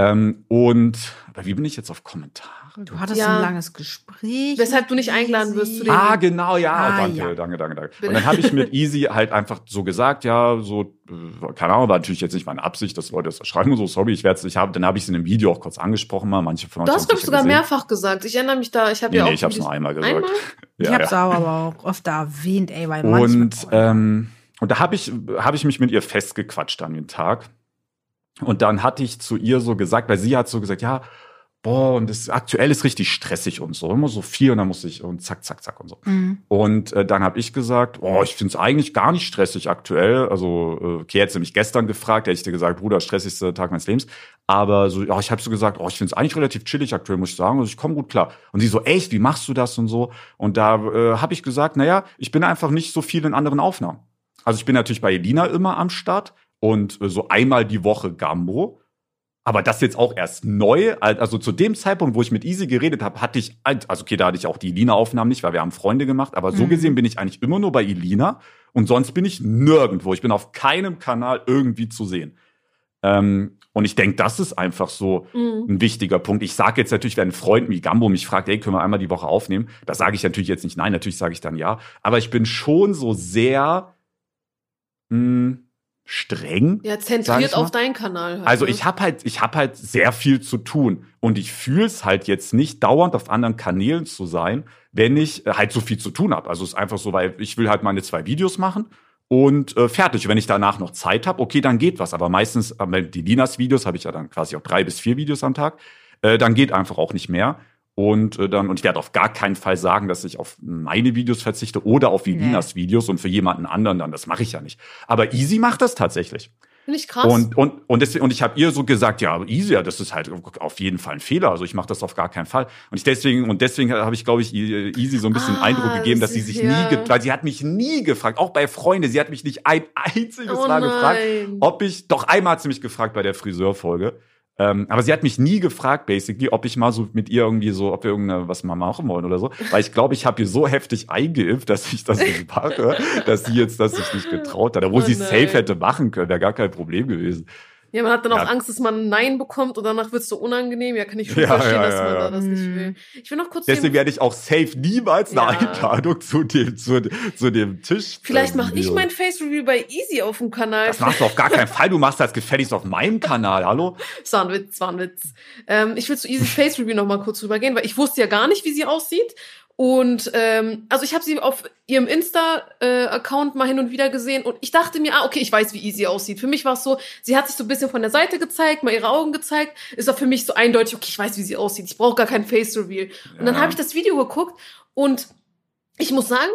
[SPEAKER 1] Ähm, und, aber wie bin ich jetzt auf Kommentare?
[SPEAKER 3] Du hattest
[SPEAKER 2] Ja.
[SPEAKER 3] ein langes Gespräch.
[SPEAKER 2] Weshalb du nicht eingeladen wirst zu den-
[SPEAKER 1] Ah, genau, ja.
[SPEAKER 3] Ah,
[SPEAKER 1] danke,
[SPEAKER 3] ja.
[SPEAKER 1] danke, danke, danke. Und dann habe ich mit Easy halt einfach so gesagt, ja, so, äh, keine Ahnung, war natürlich jetzt nicht meine Absicht, dass Leute das schreiben und so, sorry, ich werde ich habe, dann habe ich es in einem Video auch kurz angesprochen, mal manche von euch
[SPEAKER 2] Du
[SPEAKER 1] haben
[SPEAKER 2] hast, glaube
[SPEAKER 1] es
[SPEAKER 2] ich, sogar
[SPEAKER 1] gesehen.
[SPEAKER 2] mehrfach gesagt. Ich erinnere mich da, ich habe
[SPEAKER 1] Nee,
[SPEAKER 2] ja
[SPEAKER 1] nee,
[SPEAKER 2] auch.
[SPEAKER 1] ich habe es nur einmal gesagt.
[SPEAKER 2] Einmal?
[SPEAKER 3] Ich
[SPEAKER 1] Ja,
[SPEAKER 3] hab's
[SPEAKER 1] ja.
[SPEAKER 3] auch aber auch oft erwähnt, ey, weil manchmal.
[SPEAKER 1] Und, ähm, und da habe ich, hab ich mich mit ihr festgequatscht an den Tag. Und dann hatte ich zu ihr so gesagt, weil sie hat so gesagt, ja, boah, und das aktuell ist richtig stressig und so, immer so viel und dann muss ich und zack, zack, zack und so.
[SPEAKER 3] Mhm.
[SPEAKER 1] Und äh, dann habe ich gesagt, oh, ich finde es eigentlich gar nicht stressig aktuell. Also, äh, okay, hätte sie mich gestern gefragt, hätte ich dir gesagt, Bruder, stressigster Tag meines Lebens. Aber so, ja, ich habe so gesagt, oh, ich finde es eigentlich relativ chillig aktuell, muss ich sagen. Also ich komme gut klar. Und sie so, echt, wie machst du das und so? Und da äh, habe ich gesagt, naja, ich bin einfach nicht so viel in anderen Aufnahmen. Also ich bin natürlich bei Elina immer am Start und äh, so einmal die Woche Gambo. Aber das jetzt auch erst neu, also zu dem Zeitpunkt, wo ich mit Easy geredet habe, hatte ich, also okay, da hatte ich auch die Elina-Aufnahmen nicht, weil wir haben Freunde gemacht, aber so
[SPEAKER 3] Mhm.
[SPEAKER 1] gesehen bin ich eigentlich immer nur bei Elina und sonst bin ich nirgendwo. Ich bin auf keinem Kanal irgendwie zu sehen. Ähm, und ich denke, das ist einfach so
[SPEAKER 2] Mhm.
[SPEAKER 1] ein wichtiger Punkt. Ich sage jetzt natürlich, wenn ein Freund wie Gambo mich fragt, ey, können wir einmal die Woche aufnehmen, da sage ich natürlich jetzt nicht nein, natürlich sage ich dann ja. Aber ich bin schon so sehr mh, streng.
[SPEAKER 2] Ja, zentriert auf deinen Kanal. Halt,
[SPEAKER 1] Also
[SPEAKER 2] ne?
[SPEAKER 1] ich habe halt, ich habe halt sehr viel zu tun und ich fühle es halt jetzt nicht dauernd auf anderen Kanälen zu sein, wenn ich äh, halt so viel zu tun habe. Also es ist einfach so, weil ich will halt meine zwei Videos machen und äh, fertig. Wenn ich danach noch Zeit habe, okay, dann geht was. Aber meistens, äh, die Linas Videos habe ich ja dann quasi auch drei bis vier Videos am Tag, äh, dann geht einfach auch nicht mehr. Und äh, dann, und ich werde auf gar keinen Fall sagen, dass ich auf meine Videos verzichte oder auf Linas Videos und für jemanden anderen dann. Das mache ich ja nicht. Aber Easy macht das tatsächlich.
[SPEAKER 2] Finde ich krass.
[SPEAKER 1] Und, und, und, deswegen, und ich habe ihr so gesagt, ja, easy, ja, das ist halt auf jeden Fall ein Fehler. Also ich mache das auf gar keinen Fall. Und ich deswegen, und deswegen habe ich, glaube ich, Easy so ein bisschen
[SPEAKER 2] Ah,
[SPEAKER 1] Eindruck gegeben,
[SPEAKER 2] das
[SPEAKER 1] dass sie sich
[SPEAKER 2] ja.
[SPEAKER 1] nie, weil sie hat mich nie gefragt, auch bei Freunden, sie hat mich nicht ein einziges
[SPEAKER 2] Oh
[SPEAKER 1] Mal gefragt,
[SPEAKER 2] nein.
[SPEAKER 1] ob ich, doch einmal hat sie mich gefragt bei der Friseurfolge. Ähm, aber sie hat mich nie gefragt, basically, ob ich mal so mit ihr irgendwie so, ob wir irgendeine was mal machen wollen oder so. Weil ich glaube, ich habe ihr so heftig eingeimpft, dass ich das nicht mache, dass sie jetzt das sich nicht getraut hat. Obwohl
[SPEAKER 2] Oh
[SPEAKER 1] sie es safe hätte machen können, wäre gar kein Problem gewesen.
[SPEAKER 2] Ja, man hat dann auch
[SPEAKER 1] Ja.
[SPEAKER 2] Angst, dass man ein Nein bekommt und danach wird es so unangenehm. Ja, kann ich schon
[SPEAKER 1] Ja,
[SPEAKER 2] verstehen,
[SPEAKER 1] ja,
[SPEAKER 2] dass man
[SPEAKER 1] ja,
[SPEAKER 2] da das nicht
[SPEAKER 3] Mhm.
[SPEAKER 2] will. Ich will noch kurz
[SPEAKER 1] Deswegen werde ich auch safe niemals eine
[SPEAKER 2] Ja.
[SPEAKER 1] Einladung zu dem, zu, zu dem Tisch.
[SPEAKER 2] Vielleicht mache ich mein Face Review bei Easy auf dem Kanal.
[SPEAKER 1] Das machst du auf gar keinen Fall. Du machst das gefälligst auf meinem Kanal. Hallo?
[SPEAKER 2] Das war ein Witz, war ein Witz. Ähm, ich will zu Easy Face Review noch mal kurz rübergehen, weil ich wusste ja gar nicht, wie sie aussieht. Und ähm, also ich habe sie auf ihrem Insta-Account mal hin und wieder gesehen und ich dachte mir, ah, okay, ich weiß, wie Easy aussieht. Für mich war es so, sie hat sich so ein bisschen von der Seite gezeigt, mal ihre Augen gezeigt. Ist auch für mich so eindeutig, okay, ich weiß, wie sie aussieht. Ich brauche gar kein Face Reveal. Und dann
[SPEAKER 1] Ja.
[SPEAKER 2] habe ich das Video geguckt und ich muss sagen,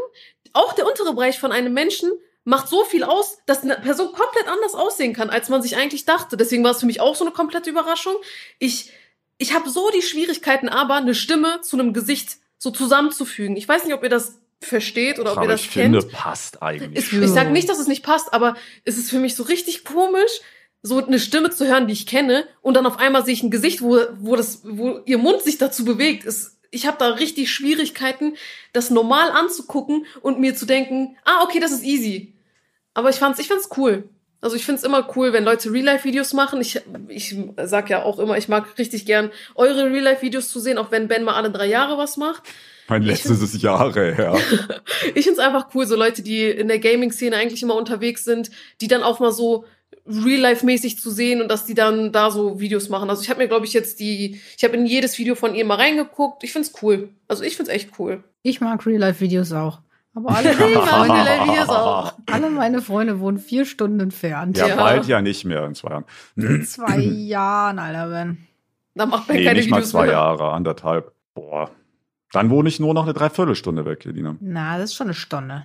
[SPEAKER 2] auch der untere Bereich von einem Menschen macht so viel aus, dass eine Person komplett anders aussehen kann, als man sich eigentlich dachte. Deswegen war es für mich auch so eine komplette Überraschung. Ich, ich habe so die Schwierigkeiten, aber eine Stimme zu einem Gesicht so zusammenzufügen. Ich weiß nicht, ob ihr das versteht oder ob ihr das
[SPEAKER 1] ich
[SPEAKER 2] kennt.
[SPEAKER 1] finde, passt eigentlich.
[SPEAKER 2] Ich sage nicht, dass es nicht passt, aber es ist für mich so richtig komisch, so eine Stimme zu hören, die ich kenne, und dann auf einmal sehe ich ein Gesicht, wo, wo, das, wo ihr Mund sich dazu bewegt. Es, ich habe da richtig Schwierigkeiten, das normal anzugucken und mir zu denken, ah, okay, das ist easy. Aber ich fand's, ich fand's cool. Also ich find's immer cool, wenn Leute Real-Life-Videos machen. Ich, ich sag ja auch immer, ich mag richtig gern eure Real-Life-Videos zu sehen, auch wenn Ben mal alle drei Jahre was macht.
[SPEAKER 1] mein letztes ist Jahre her.
[SPEAKER 2] Ich find's einfach cool, so Leute, die in der Gaming-Szene eigentlich immer unterwegs sind, die dann auch mal so real-life-mäßig zu sehen und dass die dann da so Videos machen. Also ich habe mir, glaube ich, jetzt die, ich habe in jedes Video von ihr mal reingeguckt. Ich find's cool. Also ich find's echt cool.
[SPEAKER 3] Ich mag Real-Life-Videos auch. Aber alle,
[SPEAKER 2] mag
[SPEAKER 3] Freunde, alle meine Freunde wohnen vier Stunden entfernt.
[SPEAKER 1] Ja,
[SPEAKER 2] Ja.
[SPEAKER 1] bald ja nicht mehr in zwei Jahren.
[SPEAKER 3] In zwei Jahren, Alter, Ben.
[SPEAKER 2] Da macht man
[SPEAKER 1] Nee,
[SPEAKER 2] keine
[SPEAKER 1] nicht mal
[SPEAKER 2] Videos
[SPEAKER 1] zwei
[SPEAKER 2] mehr.
[SPEAKER 1] Jahre, anderthalb. Boah. Dann wohne ich nur noch eine Dreiviertelstunde weg, Elina.
[SPEAKER 3] Na, das ist schon eine Stunde.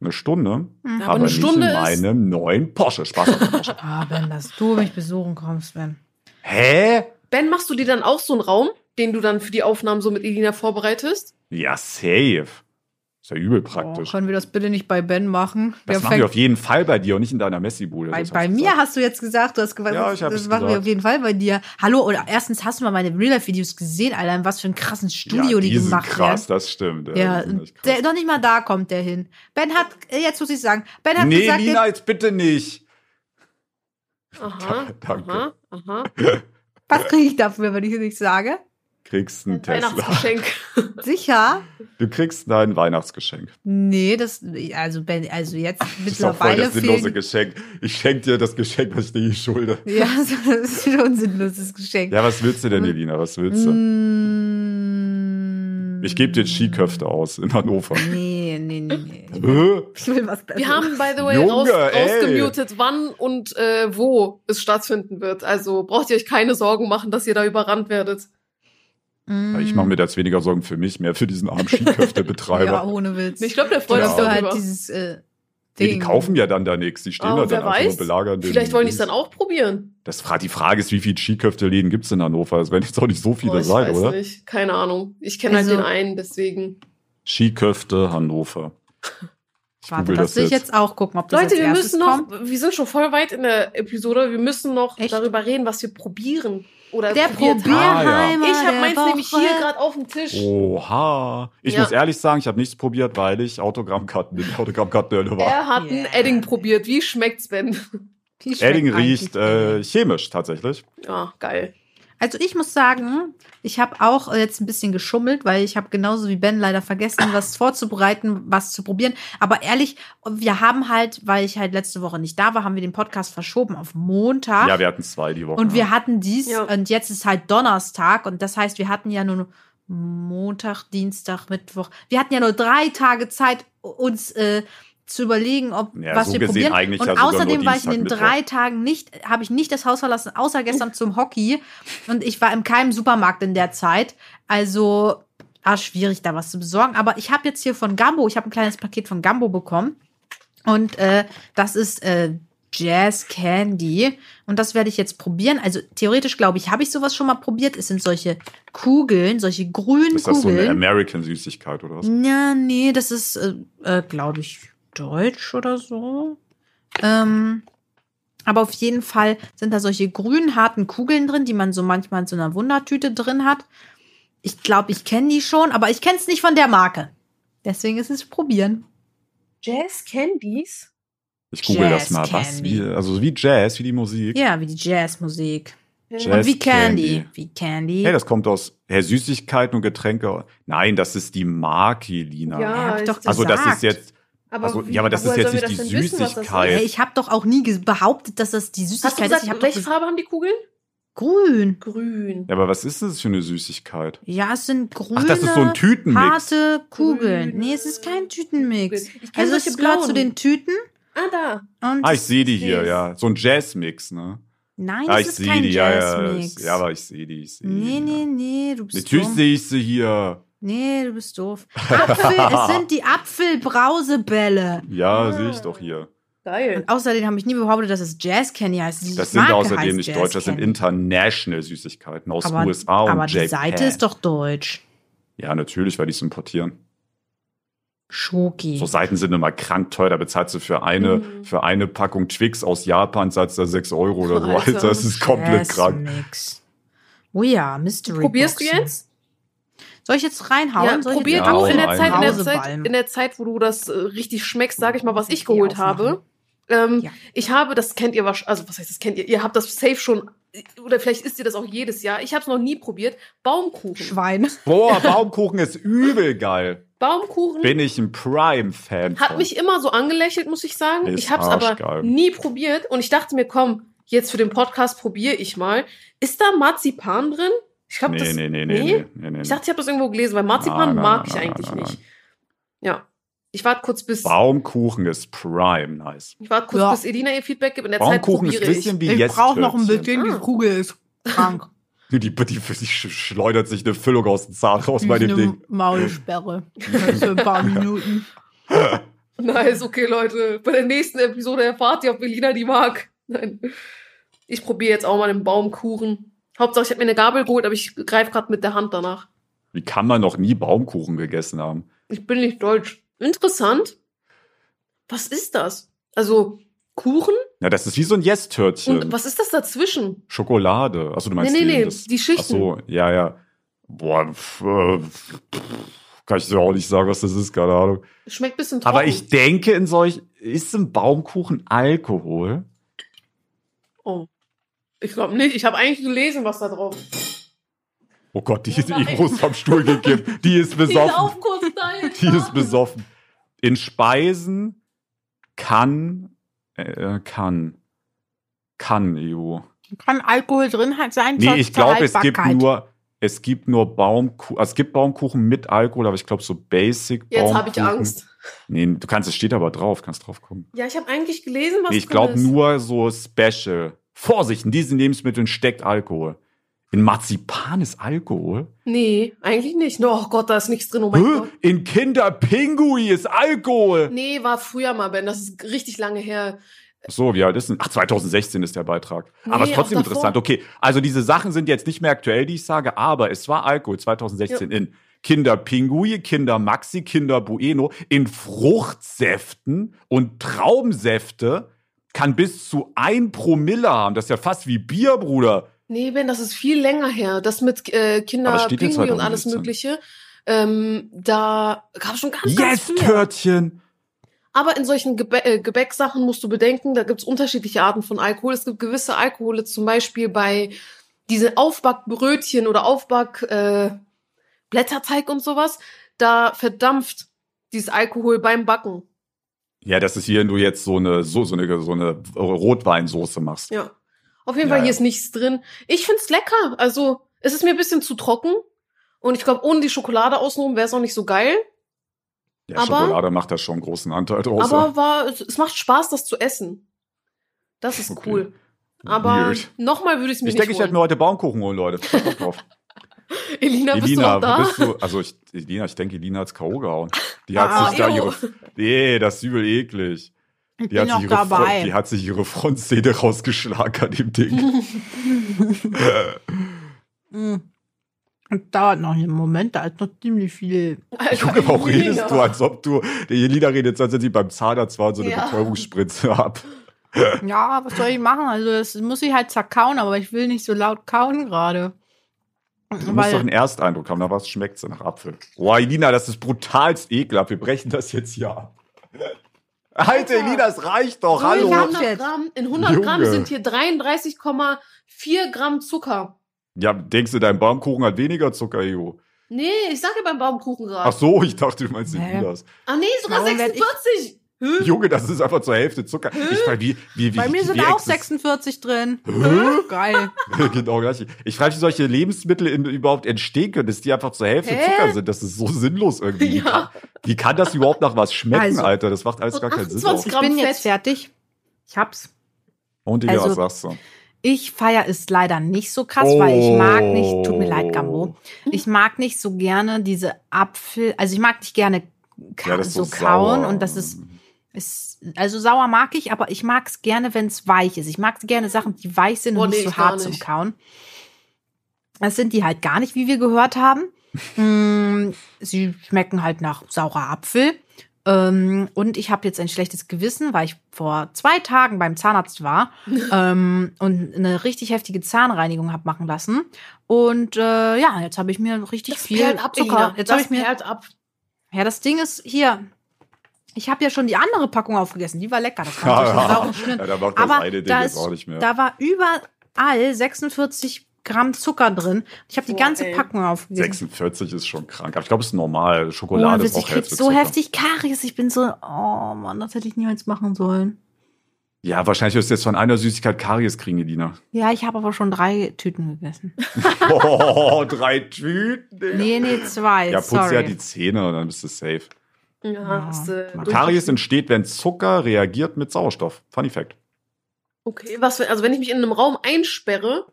[SPEAKER 1] Eine Stunde.
[SPEAKER 2] Ja,
[SPEAKER 1] aber
[SPEAKER 2] eine
[SPEAKER 1] nicht
[SPEAKER 2] Stunde
[SPEAKER 1] in
[SPEAKER 2] ist-
[SPEAKER 1] meinem neuen Porsche. Spaß auf dem Porsche.
[SPEAKER 3] Ah, Ben, dass du mich besuchen kommst, Ben.
[SPEAKER 1] Hä?
[SPEAKER 2] Ben, machst du dir dann auch so einen Raum, den du dann für die Aufnahmen so mit Elina vorbereitest?
[SPEAKER 1] Ja, safe. Ist ja übel
[SPEAKER 3] Oh,
[SPEAKER 1] praktisch.
[SPEAKER 3] können wir das bitte nicht bei Ben machen?
[SPEAKER 1] das
[SPEAKER 3] Der
[SPEAKER 1] machen wir auf jeden Fall bei dir und nicht in deiner Messi-Bude.
[SPEAKER 3] Bei, bei mir hast du jetzt gesagt, du hast gesagt,
[SPEAKER 1] Ja,
[SPEAKER 3] das, das machen wir auf jeden Fall bei dir. Hallo, oder erstens hast du mal meine Real-Life-Videos gesehen, Alter, in was für ein krassen Studio
[SPEAKER 1] ja,
[SPEAKER 3] die,
[SPEAKER 1] sind
[SPEAKER 3] gemacht
[SPEAKER 1] krass,
[SPEAKER 3] werden.
[SPEAKER 1] das stimmt.
[SPEAKER 3] Ja,
[SPEAKER 1] die krass.
[SPEAKER 3] der, noch nicht mal da kommt der hin. Ben hat, jetzt muss ich sagen, Ben hat
[SPEAKER 1] nee,
[SPEAKER 3] gesagt,
[SPEAKER 1] Lina, jetzt bitte nicht.
[SPEAKER 2] Aha,
[SPEAKER 1] Danke.
[SPEAKER 2] aha, aha.
[SPEAKER 3] was kriege ich dafür, wenn ich es nicht sage?
[SPEAKER 1] Kriegst einen
[SPEAKER 2] Ein
[SPEAKER 1] Tesla.
[SPEAKER 2] Weihnachtsgeschenk.
[SPEAKER 3] Sicher?
[SPEAKER 1] Du kriegst dein Weihnachtsgeschenk.
[SPEAKER 3] Nee, das, also Ben, also jetzt
[SPEAKER 1] Das ist doch voll
[SPEAKER 3] mittlerweile
[SPEAKER 1] das sinnlose. Geschenk. Ich schenke dir das Geschenk, was ich dir schulde.
[SPEAKER 3] Ja, das ist schon ein sinnloses Geschenk.
[SPEAKER 1] Ja, was willst du denn, Elina? Was willst du?
[SPEAKER 3] Mm,
[SPEAKER 1] Ich gebe dir Skiköfte aus in Hannover.
[SPEAKER 3] Nee, nee, nee, nee. Ich will was Besseres.
[SPEAKER 2] Wir haben, by the way,
[SPEAKER 1] Junge,
[SPEAKER 2] raus, rausgemutet, wann und äh, wo es stattfinden wird. Also braucht ihr euch keine Sorgen machen, dass ihr da überrannt werdet.
[SPEAKER 3] Mm.
[SPEAKER 1] Ich mache mir jetzt weniger Sorgen für mich, mehr für diesen armen Skiköfte-Betreiber.
[SPEAKER 3] Ja, ohne Witz.
[SPEAKER 2] Ich glaube, der freut sich
[SPEAKER 3] so
[SPEAKER 2] darüber.
[SPEAKER 3] halt dieses äh,
[SPEAKER 1] Nee,
[SPEAKER 3] Ding.
[SPEAKER 1] die kaufen ja dann da nichts. Die stehen
[SPEAKER 2] Oh,
[SPEAKER 1] da dann einfach nur
[SPEAKER 2] weiß.
[SPEAKER 1] belagern. den
[SPEAKER 2] Vielleicht wollen die es dann auch probieren.
[SPEAKER 1] Das fra die Frage ist, wie viele Skiköfte-Läden gibt's in Hannover? Das werden jetzt auch nicht so viele
[SPEAKER 2] Oh, ich
[SPEAKER 1] sein,
[SPEAKER 2] weiß
[SPEAKER 1] oder?
[SPEAKER 2] nicht. Keine Ahnung. Ich kenne
[SPEAKER 3] Also-
[SPEAKER 2] halt den einen, deswegen.
[SPEAKER 1] Skiköfte Hannover. Ich
[SPEAKER 3] Warte,
[SPEAKER 1] google
[SPEAKER 3] das will ich jetzt auch gucken, ob das
[SPEAKER 2] Leute, wir müssen noch,
[SPEAKER 3] kommt.
[SPEAKER 2] wir sind schon voll weit in der Episode, wir müssen noch
[SPEAKER 3] Echt?
[SPEAKER 2] darüber reden, was wir probieren. Oder
[SPEAKER 3] Der. Probierheimer
[SPEAKER 2] Ich habe meins nämlich hier
[SPEAKER 3] Woche.
[SPEAKER 2] gerade auf dem Tisch.
[SPEAKER 1] Oha. Ich
[SPEAKER 2] Ja.
[SPEAKER 1] muss ehrlich sagen, ich habe nichts probiert, weil ich Autogrammkarten Autogrammkartenhöhle war.
[SPEAKER 2] Er hat ein
[SPEAKER 3] Yeah.
[SPEAKER 2] Edding probiert. Wie schmeckt's, Ben?
[SPEAKER 3] Wie schmeckt
[SPEAKER 1] Edding riecht äh, chemisch tatsächlich.
[SPEAKER 2] Ja, geil.
[SPEAKER 3] Also ich muss sagen, ich habe auch jetzt ein bisschen geschummelt, weil ich habe genauso wie Ben leider vergessen, was vorzubereiten, was zu probieren. Aber ehrlich, wir haben halt, weil ich halt letzte Woche nicht da war, haben wir den Podcast verschoben auf Montag.
[SPEAKER 1] Ja, wir hatten zwei die Woche.
[SPEAKER 3] und wir hatten dies
[SPEAKER 2] Ja.
[SPEAKER 3] und jetzt ist halt Donnerstag und das heißt, wir hatten ja nur Montag, Dienstag, Mittwoch. Wir hatten ja nur drei Tage Zeit, uns äh, zu überlegen, ob
[SPEAKER 1] Ja,
[SPEAKER 3] was
[SPEAKER 1] so
[SPEAKER 3] wir
[SPEAKER 1] gesehen
[SPEAKER 3] probieren.
[SPEAKER 1] eigentlich
[SPEAKER 3] und
[SPEAKER 1] ja
[SPEAKER 3] außerdem war ich in den drei Tagen nicht, habe ich nicht das Haus verlassen, außer gestern zum Hockey. Und ich war in keinem Supermarkt in der Zeit. Also war schwierig, da was zu besorgen. Aber ich habe jetzt hier von Gambo, ich habe ein kleines Paket von Gambo bekommen. Und äh, das ist äh, Jazz Candy. Und das werde ich jetzt probieren. Also theoretisch glaube ich, habe ich sowas schon mal probiert. Es sind solche Kugeln, solche grünen
[SPEAKER 1] Ist das so eine
[SPEAKER 3] Kugeln.
[SPEAKER 1] American-Süßigkeit oder was?
[SPEAKER 3] ja, nee, das ist, äh, äh, glaube ich, deutsch oder so. Ähm, aber auf jeden Fall sind da solche grünen, harten Kugeln drin, die man so manchmal in so einer Wundertüte drin hat. Ich glaube, ich kenne die schon, aber ich kenne es nicht von der Marke. Deswegen ist es probieren.
[SPEAKER 2] Jazz Candies?
[SPEAKER 1] Ich google das
[SPEAKER 3] Jazz
[SPEAKER 1] mal. Was? Wie, also wie Jazz, wie die Musik.
[SPEAKER 3] Ja, wie die Jazzmusik.
[SPEAKER 1] Jazz
[SPEAKER 3] Und wie Candy.
[SPEAKER 1] Candy.
[SPEAKER 3] Wie Candy.
[SPEAKER 1] Hey, das kommt aus hey, Süßigkeiten und Getränke. Nein, das ist die Marke, Lina.
[SPEAKER 2] Ja,
[SPEAKER 3] hab ich doch
[SPEAKER 2] ist-
[SPEAKER 1] also das
[SPEAKER 3] gesagt.
[SPEAKER 1] ist jetzt,
[SPEAKER 2] Aber
[SPEAKER 1] Also,
[SPEAKER 2] wie-
[SPEAKER 1] ja, aber das ist jetzt nicht die
[SPEAKER 2] wissen,
[SPEAKER 1] Süßigkeit.
[SPEAKER 3] Hey, ich habe doch auch nie behauptet, dass das die
[SPEAKER 2] Hast du
[SPEAKER 3] Süßigkeit ist.
[SPEAKER 2] gesagt,
[SPEAKER 3] Ich
[SPEAKER 2] welche Farbe haben die Kugeln?
[SPEAKER 3] Grün.
[SPEAKER 2] Grün.
[SPEAKER 1] ja, aber was ist das für eine Süßigkeit?
[SPEAKER 3] Ja, es sind grüne,
[SPEAKER 1] Ach, das ist so ein Tütenmix.
[SPEAKER 3] harte Kugeln.
[SPEAKER 2] Grüne
[SPEAKER 3] Nee, es ist kein Tütenmix. Also es gehört zu den Tüten
[SPEAKER 2] Ah, da.
[SPEAKER 3] und
[SPEAKER 1] Ah, ich sehe die hier, ja. So ein Jazzmix, ne?
[SPEAKER 3] nein,
[SPEAKER 1] Ah,
[SPEAKER 3] das
[SPEAKER 1] ich
[SPEAKER 3] ist kein
[SPEAKER 1] die, ja, ja.
[SPEAKER 3] Jazzmix.
[SPEAKER 1] Ja, aber ich sehe die, ich sehe die.
[SPEAKER 3] nee, nee,
[SPEAKER 1] ja.
[SPEAKER 3] nee, du bist
[SPEAKER 1] Natürlich sehe ich sie hier.
[SPEAKER 3] Nee, du bist doof. Apfel, es sind die Apfelbrausebälle.
[SPEAKER 1] Ja,
[SPEAKER 2] Ah.
[SPEAKER 1] sehe ich doch hier.
[SPEAKER 2] Geil.
[SPEAKER 3] Und außerdem habe ich nie behauptet, dass es Jazz Candy heißt. Die
[SPEAKER 1] Das sind
[SPEAKER 3] Marke
[SPEAKER 1] außerdem
[SPEAKER 3] heißt
[SPEAKER 1] nicht
[SPEAKER 3] Jazz
[SPEAKER 1] deutsch, das sind international Süßigkeiten aus
[SPEAKER 3] aber,
[SPEAKER 1] USA und
[SPEAKER 3] aber die
[SPEAKER 1] Japan.
[SPEAKER 3] Seite ist doch deutsch.
[SPEAKER 1] Ja, natürlich, weil die es importieren.
[SPEAKER 3] Schoki.
[SPEAKER 1] So Seiten sind immer krank teuer. Da bezahlst du für eine,
[SPEAKER 2] Mhm.
[SPEAKER 1] für eine Packung Twix aus Japan, zahlst du da 6 Euro oder so.
[SPEAKER 2] Alter.
[SPEAKER 1] Alter, das ist komplett krank.
[SPEAKER 3] Jazzmix. Oh ja, Mystery
[SPEAKER 2] Probierst du
[SPEAKER 3] Boxen.
[SPEAKER 2] jetzt?
[SPEAKER 3] Soll ich jetzt reinhauen?
[SPEAKER 2] Ja,
[SPEAKER 3] Soll ich
[SPEAKER 2] probier du in der. Zeit, in, der? Zeit, in der Zeit, wo du das äh, richtig schmeckst, sag ich mal, was ich geholt habe. Ähm,
[SPEAKER 3] Ja.
[SPEAKER 2] Ich habe, das kennt ihr wahrscheinlich, also was heißt, das kennt ihr? Ihr habt das safe schon, oder vielleicht isst ihr das auch jedes Jahr. Ich habe es noch nie probiert. Baumkuchen.
[SPEAKER 3] Schwein.
[SPEAKER 1] Boah, Baumkuchen ist übel geil.
[SPEAKER 2] Baumkuchen
[SPEAKER 1] Bin ich ein Prime-Fan
[SPEAKER 2] hat mich immer so angelächelt, muss ich sagen.
[SPEAKER 1] Ist
[SPEAKER 2] ich habe es aber nie probiert und ich dachte mir, komm, jetzt für den Podcast probiere ich mal. Ist da Marzipan drin? Ich glaube,
[SPEAKER 1] Nee,
[SPEAKER 2] das.
[SPEAKER 1] nee, nee, nee, nee, nee, nee.
[SPEAKER 2] Ich dachte, ich habe das irgendwo gelesen, weil Marzipan
[SPEAKER 1] Nein, nein,
[SPEAKER 2] mag
[SPEAKER 1] nein,
[SPEAKER 2] ich
[SPEAKER 1] nein,
[SPEAKER 2] eigentlich
[SPEAKER 1] nein, nein,
[SPEAKER 2] nicht. Ja. Ich warte kurz bis.
[SPEAKER 1] Baumkuchen ist Prime, nice.
[SPEAKER 2] Ich warte kurz,
[SPEAKER 3] Ja.
[SPEAKER 2] bis Elina ihr Feedback gibt. In der Zeit
[SPEAKER 1] Baumkuchen ist ein
[SPEAKER 2] probiere ich.
[SPEAKER 1] bisschen wie
[SPEAKER 3] Ich
[SPEAKER 1] yes
[SPEAKER 3] brauche noch ein bisschen,
[SPEAKER 2] Ah.
[SPEAKER 3] die Kugel ist krank.
[SPEAKER 1] Die, die, die, die schleudert sich eine Füllung aus dem Zahn raus bei dem
[SPEAKER 3] Eine
[SPEAKER 1] Ding.
[SPEAKER 3] Maulsperre. Für ein paar Minuten.
[SPEAKER 2] Nice, okay, Leute. Bei der nächsten Episode erfahrt ihr, ob Elina die mag. Nein. Ich probiere jetzt auch mal den Baumkuchen. Hauptsache, ich habe mir eine Gabel geholt, aber ich greife gerade mit der Hand danach.
[SPEAKER 1] Wie kann man noch nie Baumkuchen gegessen haben?
[SPEAKER 2] Ich bin nicht deutsch. Interessant. Was ist das? Also, Kuchen?
[SPEAKER 1] Ja, das ist wie so ein Yes-Törtchen.
[SPEAKER 2] Und was ist das dazwischen?
[SPEAKER 1] Schokolade. Achso, du meinst
[SPEAKER 2] Nee, nee,
[SPEAKER 1] die,
[SPEAKER 2] nee,
[SPEAKER 1] das,
[SPEAKER 2] die Schichten.
[SPEAKER 1] Ach so, ja, ja. Boah, pf, äh, pf, kann ich dir auch nicht sagen, was das ist, keine Ahnung.
[SPEAKER 2] Schmeckt ein bisschen trocken.
[SPEAKER 1] Aber ich denke, in solch, ist im Baumkuchen Alkohol?
[SPEAKER 2] Oh. Ich glaube nicht. Ich habe eigentlich gelesen, was da drauf
[SPEAKER 1] Oh Gott, die ist. Ivo ist vom Stuhl gekippt. Die ist besoffen.
[SPEAKER 2] dahin.
[SPEAKER 1] Die ist besoffen. In Speisen kann, äh, kann, kann, EU.
[SPEAKER 3] Kann Alkohol drin sein?
[SPEAKER 1] Nee, ich glaube, es gibt nur, es gibt nur Baumkuchen, also es gibt Baumkuchen mit Alkohol, aber ich glaube so Basic
[SPEAKER 2] Jetzt habe ich
[SPEAKER 1] Baumkuchen-
[SPEAKER 2] Angst.
[SPEAKER 1] Nee, du kannst, es steht aber drauf, kannst drauf kommen.
[SPEAKER 2] Ja, ich habe eigentlich gelesen, was
[SPEAKER 1] Nee, ich glaube
[SPEAKER 2] ist.
[SPEAKER 1] nur so Special. Vorsicht, in diesen Lebensmitteln steckt Alkohol. In Marzipan ist Alkohol?
[SPEAKER 2] Nee, eigentlich nicht. Oh Gott, da ist nichts drin. Oh mein? Gott.
[SPEAKER 1] In Kinderpingui ist Alkohol.
[SPEAKER 2] Nee, war früher mal, Ben. Das ist richtig lange her.
[SPEAKER 1] So, wie alt ist denn? Ach, 2016 ist der Beitrag. aber
[SPEAKER 2] Nee,
[SPEAKER 1] ist trotzdem interessant. Okay, also diese Sachen sind jetzt nicht mehr aktuell, die ich sage, aber es war Alkohol 2016 in Kinder Pinguи, Kinder Maxi, Kinder Bueno, in Fruchtsäften und Traubensäfte kann bis zu ein Promille haben. Das ist ja fast wie Bier, Bruder.
[SPEAKER 2] Nee, Ben, das ist viel länger her. Das mit äh, Kinder, Pinguin und alles
[SPEAKER 1] 2016.
[SPEAKER 2] Mögliche. Ähm, da gab es schon ganz, ganz
[SPEAKER 1] Yes,
[SPEAKER 2] früher.
[SPEAKER 1] Törtchen.
[SPEAKER 2] Aber in solchen Gebä äh, Gebäcksachen musst du bedenken, da gibt's unterschiedliche Arten von Alkohol. Es gibt gewisse Alkohole, zum Beispiel bei diese Aufbackbrötchen oder Aufback äh, Blätterteig und sowas. Da verdampft dieses Alkohol beim Backen.
[SPEAKER 1] Ja, das ist hier, wenn du jetzt so eine, so, so eine, so eine Rotweinsoße machst.
[SPEAKER 2] Ja. Auf jeden
[SPEAKER 1] Ja,
[SPEAKER 2] Fall, hier
[SPEAKER 1] ja.
[SPEAKER 2] ist nichts drin. Ich find's lecker. Also, es ist mir ein bisschen zu trocken. Und ich glaube, ohne die Schokolade außenrum wäre es auch nicht so geil.
[SPEAKER 1] Ja,
[SPEAKER 2] Aber-
[SPEAKER 1] Schokolade macht da schon einen großen Anteil draus.
[SPEAKER 2] Aber war, es macht Spaß, das zu essen. Das ist
[SPEAKER 1] Okay.
[SPEAKER 2] cool. Aber nochmal würde ich es mir
[SPEAKER 1] Ich
[SPEAKER 2] nicht
[SPEAKER 1] denke, ich werde
[SPEAKER 2] holen.
[SPEAKER 1] mir heute Baumkuchen holen, Leute. Drauf.
[SPEAKER 2] Elina, bist du
[SPEAKER 1] Elina,
[SPEAKER 2] noch da?
[SPEAKER 1] wo bist du? Also ich, Elina, ich denke, Elina hat's K.O. gehauen. Die hat
[SPEAKER 2] Ah,
[SPEAKER 1] sich da ihre. Nee, das ist übel eklig.
[SPEAKER 3] Ich
[SPEAKER 1] Die hat, sich ihre Front, die hat sich ihre Frontzähne rausgeschlagen an dem Ding.
[SPEAKER 3] Mm. Das dauert noch einen Moment, da ist noch ziemlich viel.
[SPEAKER 1] Junge, warum redest du, als ob du, der Jelina redet, als ob sie beim Zahnarzt war und so eine
[SPEAKER 2] Ja.
[SPEAKER 1] Betäubungsspritze ab.
[SPEAKER 3] Ja, was soll ich machen? Also, das muss ich halt zerkauen, aber ich will nicht so laut kauen gerade.
[SPEAKER 1] Du musst
[SPEAKER 3] Weil-
[SPEAKER 1] doch einen Ersteindruck haben, nach was schmeckt sie nach Apfel. Boah, Elina, das ist brutalst ekelhaft. Wir brechen das jetzt hier ab. Alter, Elina, es reicht doch,
[SPEAKER 2] So, in
[SPEAKER 1] hallo.
[SPEAKER 3] hab-
[SPEAKER 2] 100
[SPEAKER 3] jetzt.
[SPEAKER 2] Gramm, in 100 Gramm sind hier 33,4 Gramm Zucker.
[SPEAKER 1] Ja, denkst du, dein Baumkuchen hat weniger Zucker, Jo?
[SPEAKER 2] Nee, ich sage beim Baumkuchen
[SPEAKER 1] Ach
[SPEAKER 2] gerade.
[SPEAKER 1] so, ich dachte, du meinst den
[SPEAKER 3] Nee.
[SPEAKER 1] Milas.
[SPEAKER 2] Ah nee, sogar
[SPEAKER 3] Warum werd ich-
[SPEAKER 2] 46. Hä?
[SPEAKER 1] Junge, das ist einfach zur Hälfte Zucker. Ich frage, wie, wie, wie,
[SPEAKER 3] Bei mir
[SPEAKER 1] wie,
[SPEAKER 3] sind
[SPEAKER 1] wie
[SPEAKER 3] auch
[SPEAKER 1] exist-
[SPEAKER 3] 46 drin. Geil.
[SPEAKER 1] genau gleich. Ich frage, wie solche Lebensmittel in, überhaupt entstehen können, dass die einfach zur Hälfte
[SPEAKER 2] Hä?
[SPEAKER 1] Zucker sind. Das ist so sinnlos irgendwie. Wie,
[SPEAKER 2] Ja.
[SPEAKER 1] kann, wie kann das überhaupt nach was schmecken,
[SPEAKER 3] Also-
[SPEAKER 1] Alter? Das macht alles gar keinen Sinn.
[SPEAKER 2] 28
[SPEAKER 3] Ich bin jetzt
[SPEAKER 2] Fett.
[SPEAKER 3] fertig. Ich hab's.
[SPEAKER 1] Und Digga,
[SPEAKER 3] Also-
[SPEAKER 1] was sagst du?
[SPEAKER 3] Ich feier es leider nicht so krass, weil ich mag nicht, tut mir
[SPEAKER 1] Oh.
[SPEAKER 3] leid, Gambo. Ich mag nicht so gerne diese Apfel, also ich mag nicht gerne ka
[SPEAKER 1] Ja,
[SPEAKER 3] so
[SPEAKER 1] so
[SPEAKER 3] kauen und das ist, ist, also sauer mag ich, aber ich mag es gerne, wenn es weich ist. Ich mag gerne Sachen, die weich sind
[SPEAKER 2] Boah,
[SPEAKER 3] und nicht
[SPEAKER 2] nee,
[SPEAKER 3] so hart zum
[SPEAKER 2] nicht.
[SPEAKER 3] Kauen. Das sind die halt gar nicht, wie wir gehört haben. Mm, Sie schmecken halt nach saurer Apfel. Ähm, und ich habe jetzt ein schlechtes Gewissen, weil ich vor zwei Tagen beim Zahnarzt war ähm, und eine richtig heftige Zahnreinigung habe machen lassen. Und äh, ja, jetzt habe ich mir richtig
[SPEAKER 2] Das
[SPEAKER 3] viel Zucker. Jetzt habe ich mir.
[SPEAKER 2] ab.
[SPEAKER 3] Ja, das Ding ist hier. Ich habe ja schon die andere Packung aufgegessen. Die war lecker. Das war saure Schnitt.
[SPEAKER 1] Ja, da macht das
[SPEAKER 3] Aber
[SPEAKER 1] eine Ding
[SPEAKER 3] da,
[SPEAKER 1] jetzt
[SPEAKER 3] ist,
[SPEAKER 1] auch nicht mehr.
[SPEAKER 3] da war überall 46 Gramm Zucker drin. Ich habe die
[SPEAKER 2] Boah,
[SPEAKER 3] ganze
[SPEAKER 2] ey.
[SPEAKER 3] Packung aufgegessen.
[SPEAKER 1] 46 ist schon krank. Aber ich glaube, es ist normal.
[SPEAKER 3] Oh,
[SPEAKER 1] Schokolade
[SPEAKER 3] Witz,
[SPEAKER 1] ist
[SPEAKER 3] ich
[SPEAKER 1] auch
[SPEAKER 3] krieg
[SPEAKER 1] Hälfte
[SPEAKER 3] so
[SPEAKER 1] Zucker.
[SPEAKER 3] heftig Karies. Ich bin so, oh Mann, das hätte ich niemals machen sollen.
[SPEAKER 1] Ja, wahrscheinlich wirst du jetzt von einer Süßigkeit Karies kriegen, Edina.
[SPEAKER 3] Ja, ich habe aber schon drei Tüten gegessen.
[SPEAKER 1] Oh, drei Tüten, Digga.
[SPEAKER 3] Nee, nee, zwei.
[SPEAKER 1] Ja, putz
[SPEAKER 3] sorry.
[SPEAKER 1] ja die Zähne und dann bist du safe.
[SPEAKER 2] Ja, hast
[SPEAKER 3] Ja.
[SPEAKER 2] durch-
[SPEAKER 1] Karies entsteht, wenn Zucker reagiert mit Sauerstoff. Funny Fact.
[SPEAKER 2] Okay, was also wenn ich mich in einem Raum einsperre,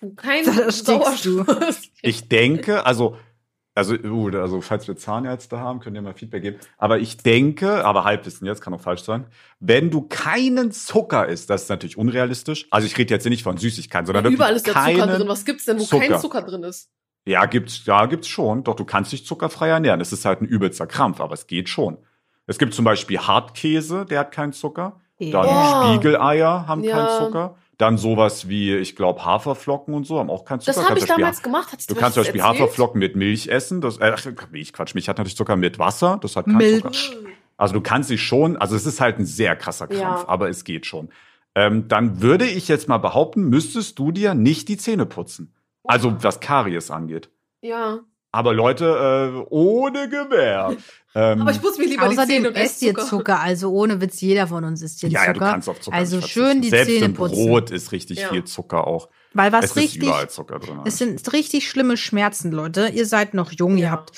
[SPEAKER 2] wo kein. Sauerstoff ist.
[SPEAKER 1] Ich denke, also, also, uh, also falls wir Zahnärzte haben, könnt ihr mal Feedback geben. Aber ich denke, aber Halbwissen jetzt, kann auch falsch sein, wenn du keinen Zucker isst, das ist natürlich unrealistisch. Also ich rede jetzt nicht von Süßigkeiten, sondern wirklich
[SPEAKER 2] Überall ist der
[SPEAKER 1] keinen,
[SPEAKER 2] Zucker drin. Was gibt's denn, wo
[SPEAKER 1] Zucker.
[SPEAKER 2] kein Zucker drin ist?
[SPEAKER 1] Ja, gibt's, ja, gibt's schon. Doch, du kannst dich zuckerfrei ernähren. Es ist halt ein übelster Krampf, aber es geht schon. Es gibt zum Beispiel Hartkäse, der hat keinen Zucker. Dann. Spiegeleier haben
[SPEAKER 2] Ja.
[SPEAKER 1] keinen Zucker. Dann sowas wie, ich glaube, Haferflocken und so haben auch keinen Zucker.
[SPEAKER 2] Das habe ich damals gemacht. Hat
[SPEAKER 1] Du kannst zum Beispiel Haferflocken mit Milch essen. Das, äh, Milch, Quatsch, Milch hat natürlich Zucker mit Wasser. Das hat keinen
[SPEAKER 3] Milch.
[SPEAKER 1] Zucker. Also du kannst dich schon, also es ist halt ein sehr krasser Krampf,
[SPEAKER 2] Ja.
[SPEAKER 1] aber es geht schon. Ähm, dann würde ich jetzt mal behaupten, müsstest du dir nicht die Zähne putzen. Also was Karies angeht.
[SPEAKER 2] Ja.
[SPEAKER 1] Aber Leute, äh, ohne Gewehr. Ähm,
[SPEAKER 2] Aber ich muss mir lieber die
[SPEAKER 3] Außerdem
[SPEAKER 2] Zähne und
[SPEAKER 3] esst ihr
[SPEAKER 2] Zucker.
[SPEAKER 3] Zucker. Also ohne Witz, jeder von uns isst hier
[SPEAKER 1] ja, ja,
[SPEAKER 3] Zucker.
[SPEAKER 1] du kannst auf Zucker
[SPEAKER 3] also
[SPEAKER 1] nicht
[SPEAKER 3] schön die
[SPEAKER 1] Selbst
[SPEAKER 3] Zähne
[SPEAKER 1] im
[SPEAKER 3] putzen.
[SPEAKER 1] Brot ist richtig
[SPEAKER 2] Ja.
[SPEAKER 1] viel Zucker auch.
[SPEAKER 3] Weil was
[SPEAKER 1] es ist
[SPEAKER 3] richtig,
[SPEAKER 1] überall Zucker drin.
[SPEAKER 3] es sind richtig schlimme Schmerzen, Leute. Ihr seid noch jung, ihr
[SPEAKER 2] Ja.
[SPEAKER 3] habt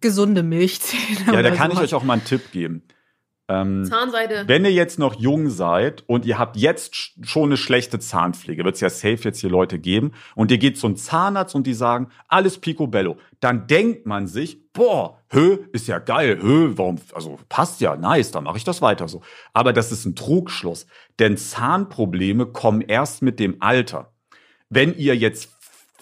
[SPEAKER 3] gesunde Milchzähne.
[SPEAKER 1] ja, da kann ich
[SPEAKER 3] sowas.
[SPEAKER 1] euch auch mal einen Tipp geben. Ähm,
[SPEAKER 2] Zahnseide.
[SPEAKER 1] Wenn ihr jetzt noch jung seid und ihr habt jetzt sch- schon eine schlechte Zahnpflege, wird es ja safe jetzt hier Leute geben, und ihr geht zum Zahnarzt und die sagen, alles picobello, dann denkt man sich, boah, hö, ist ja geil, hö, warum, also passt ja, nice, dann mache ich das weiter so. Aber das ist ein Trugschluss, denn Zahnprobleme kommen erst mit dem Alter. Wenn ihr jetzt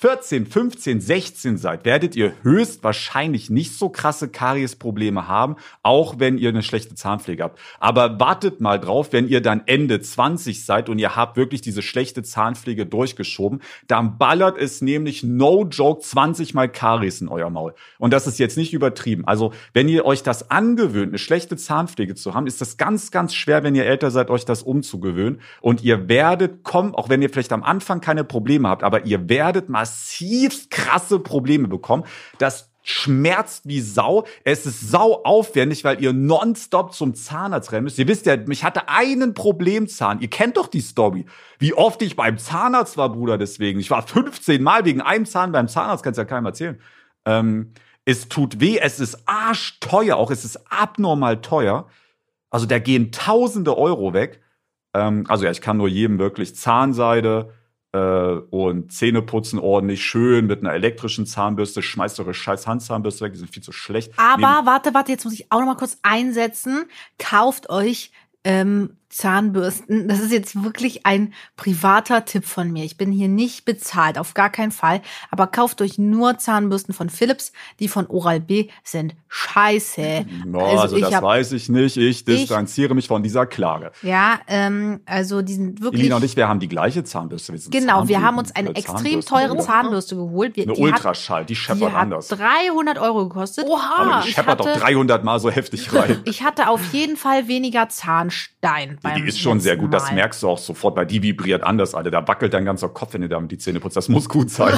[SPEAKER 1] 14, 15, 16 seid, werdet ihr höchstwahrscheinlich nicht so krasse Kariesprobleme haben, auch wenn ihr eine schlechte Zahnpflege habt. Aber wartet mal drauf, wenn ihr dann Ende 20 seid und ihr habt wirklich diese schlechte Zahnpflege durchgeschoben, dann ballert es nämlich no joke 20 mal Karies in euer Maul. Und das ist jetzt nicht übertrieben. Also, wenn ihr euch das angewöhnt, eine schlechte Zahnpflege zu haben, ist das ganz, ganz schwer, wenn ihr älter seid, euch das umzugewöhnen. Und ihr werdet kommen, auch wenn ihr vielleicht am Anfang keine Probleme habt, aber ihr werdet massiv krasse Probleme bekommen. Das schmerzt wie Sau. Es ist sau aufwendig, weil ihr nonstop zum Zahnarzt rennen müsst. Ihr wisst ja, mich hatte einen Problemzahn. Ihr kennt doch die Story. Wie oft ich beim Zahnarzt war, Bruder, deswegen. Ich war 15 Mal wegen einem Zahn beim Zahnarzt, kannst ja keinem erzählen. Ähm, es tut weh, es ist arschteuer, auch es ist abnormal teuer. Also da gehen tausende Euro weg. Ähm, also ja, ich kann nur jedem wirklich Zahnseide und Zähne putzen ordentlich schön mit einer elektrischen Zahnbürste. Schmeißt eure scheiß Handzahnbürste weg, die sind viel zu schlecht.
[SPEAKER 3] Aber
[SPEAKER 1] Neben-
[SPEAKER 3] warte, warte, jetzt muss ich auch noch mal kurz einsetzen. Kauft euch ähm, Zahnbürsten. Das ist jetzt wirklich ein privater Tipp von mir. Ich bin hier nicht bezahlt, auf gar keinen Fall. Aber kauft euch nur Zahnbürsten von Philips. Die von Oral-B sind scheiße.
[SPEAKER 1] No, also,
[SPEAKER 3] ich
[SPEAKER 1] das
[SPEAKER 3] hab-
[SPEAKER 1] weiß ich nicht. Ich distanziere mich von dieser Klage.
[SPEAKER 3] Ja, ähm, also die sind wirklich.
[SPEAKER 1] Elina und ich, wir haben die gleiche Zahnbürste. Wir sind
[SPEAKER 3] Genau, wir haben uns eine
[SPEAKER 1] äh,
[SPEAKER 3] extrem teure. Zahnbürste geholt. Wir,
[SPEAKER 1] Eine
[SPEAKER 3] die hat,
[SPEAKER 1] Ultraschall, die
[SPEAKER 3] die
[SPEAKER 1] scheppert
[SPEAKER 3] hat
[SPEAKER 1] anders.
[SPEAKER 3] 300 Euro gekostet.
[SPEAKER 2] Oha,
[SPEAKER 1] Aber die
[SPEAKER 3] ich
[SPEAKER 1] scheppert doch
[SPEAKER 3] hatte-
[SPEAKER 1] 300 Mal so heftig rein.
[SPEAKER 3] Ich hatte auf jeden Fall weniger Zahnstein.
[SPEAKER 1] Die
[SPEAKER 3] beim
[SPEAKER 1] ist schon sehr gut, das
[SPEAKER 3] Mal.
[SPEAKER 1] merkst du auch sofort, weil die vibriert anders, Alter. Da wackelt dein ganzer Kopf, wenn du damit die Zähne putzt. Das muss gut sein.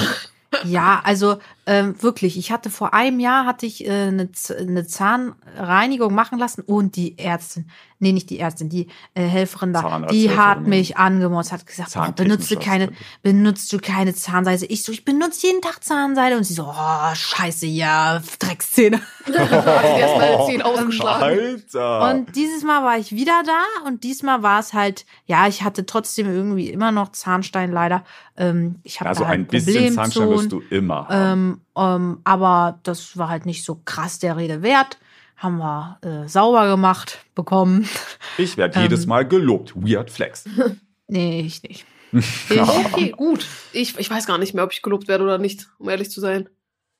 [SPEAKER 3] Ja, also ähm, wirklich. Ich hatte vor einem Jahr hatte ich äh, eine, eine Zahnreinigung machen lassen und die Ärztin, nee, nicht die Ärztin, die äh, Helferin da, die
[SPEAKER 1] Zahnarzthelferin,
[SPEAKER 3] hat
[SPEAKER 1] ja.
[SPEAKER 3] mich angemotzt, hat gesagt, oh, benutzt du keine, benutzt du keine Zahnseide? Ich so, ich benutze jeden Tag Zahnseide und sie so, oh, scheiße, ja, Dreckszähne.
[SPEAKER 2] Ausgeschlagen.
[SPEAKER 1] Alter.
[SPEAKER 3] Und dieses Mal war ich wieder da und diesmal war es halt, ja, ich hatte trotzdem irgendwie immer noch Zahnstein leider. Ähm, ich habe
[SPEAKER 1] also
[SPEAKER 3] da halt
[SPEAKER 1] ein bisschen Zahnstein wirst du immer haben.
[SPEAKER 3] ähm, aber das war halt nicht so krass der Rede wert. Haben wir äh, sauber gemacht bekommen.
[SPEAKER 1] Ich werde
[SPEAKER 3] ähm,
[SPEAKER 1] jedes Mal gelobt. Weird Flex.
[SPEAKER 3] Nee, ich nicht.
[SPEAKER 2] Okay, gut. Ich, ich weiß gar nicht mehr, ob ich gelobt werde oder nicht, um ehrlich zu sein.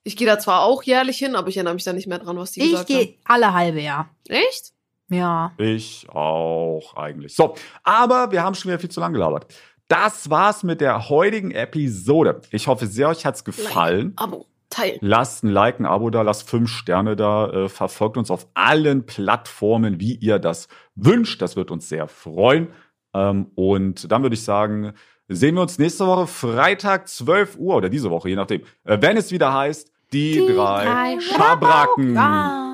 [SPEAKER 2] Ich gehe da zwar auch jährlich hin, aber ich erinnere mich da nicht mehr dran, was die
[SPEAKER 3] Ich
[SPEAKER 2] gesagt haben.
[SPEAKER 3] gehe alle halbe Jahr.
[SPEAKER 2] Echt?
[SPEAKER 3] Ja.
[SPEAKER 1] Ich auch eigentlich. So, aber wir haben schon wieder viel zu lang gelabert. Das war's mit der heutigen Episode. Ich hoffe sehr, euch hat's gefallen.
[SPEAKER 2] Abo, teilen.
[SPEAKER 1] Lasst ein Like, ein Abo da, lasst fünf Sterne da, äh, verfolgt uns auf allen Plattformen, wie ihr das wünscht. Das wird uns sehr freuen. Ähm, und dann würde ich sagen, sehen wir uns nächste Woche Freitag 12 Uhr oder diese Woche, je nachdem, äh, wenn es wieder heißt, die,
[SPEAKER 3] Die
[SPEAKER 1] drei
[SPEAKER 3] drei
[SPEAKER 1] Schabracken.
[SPEAKER 3] Schabracken.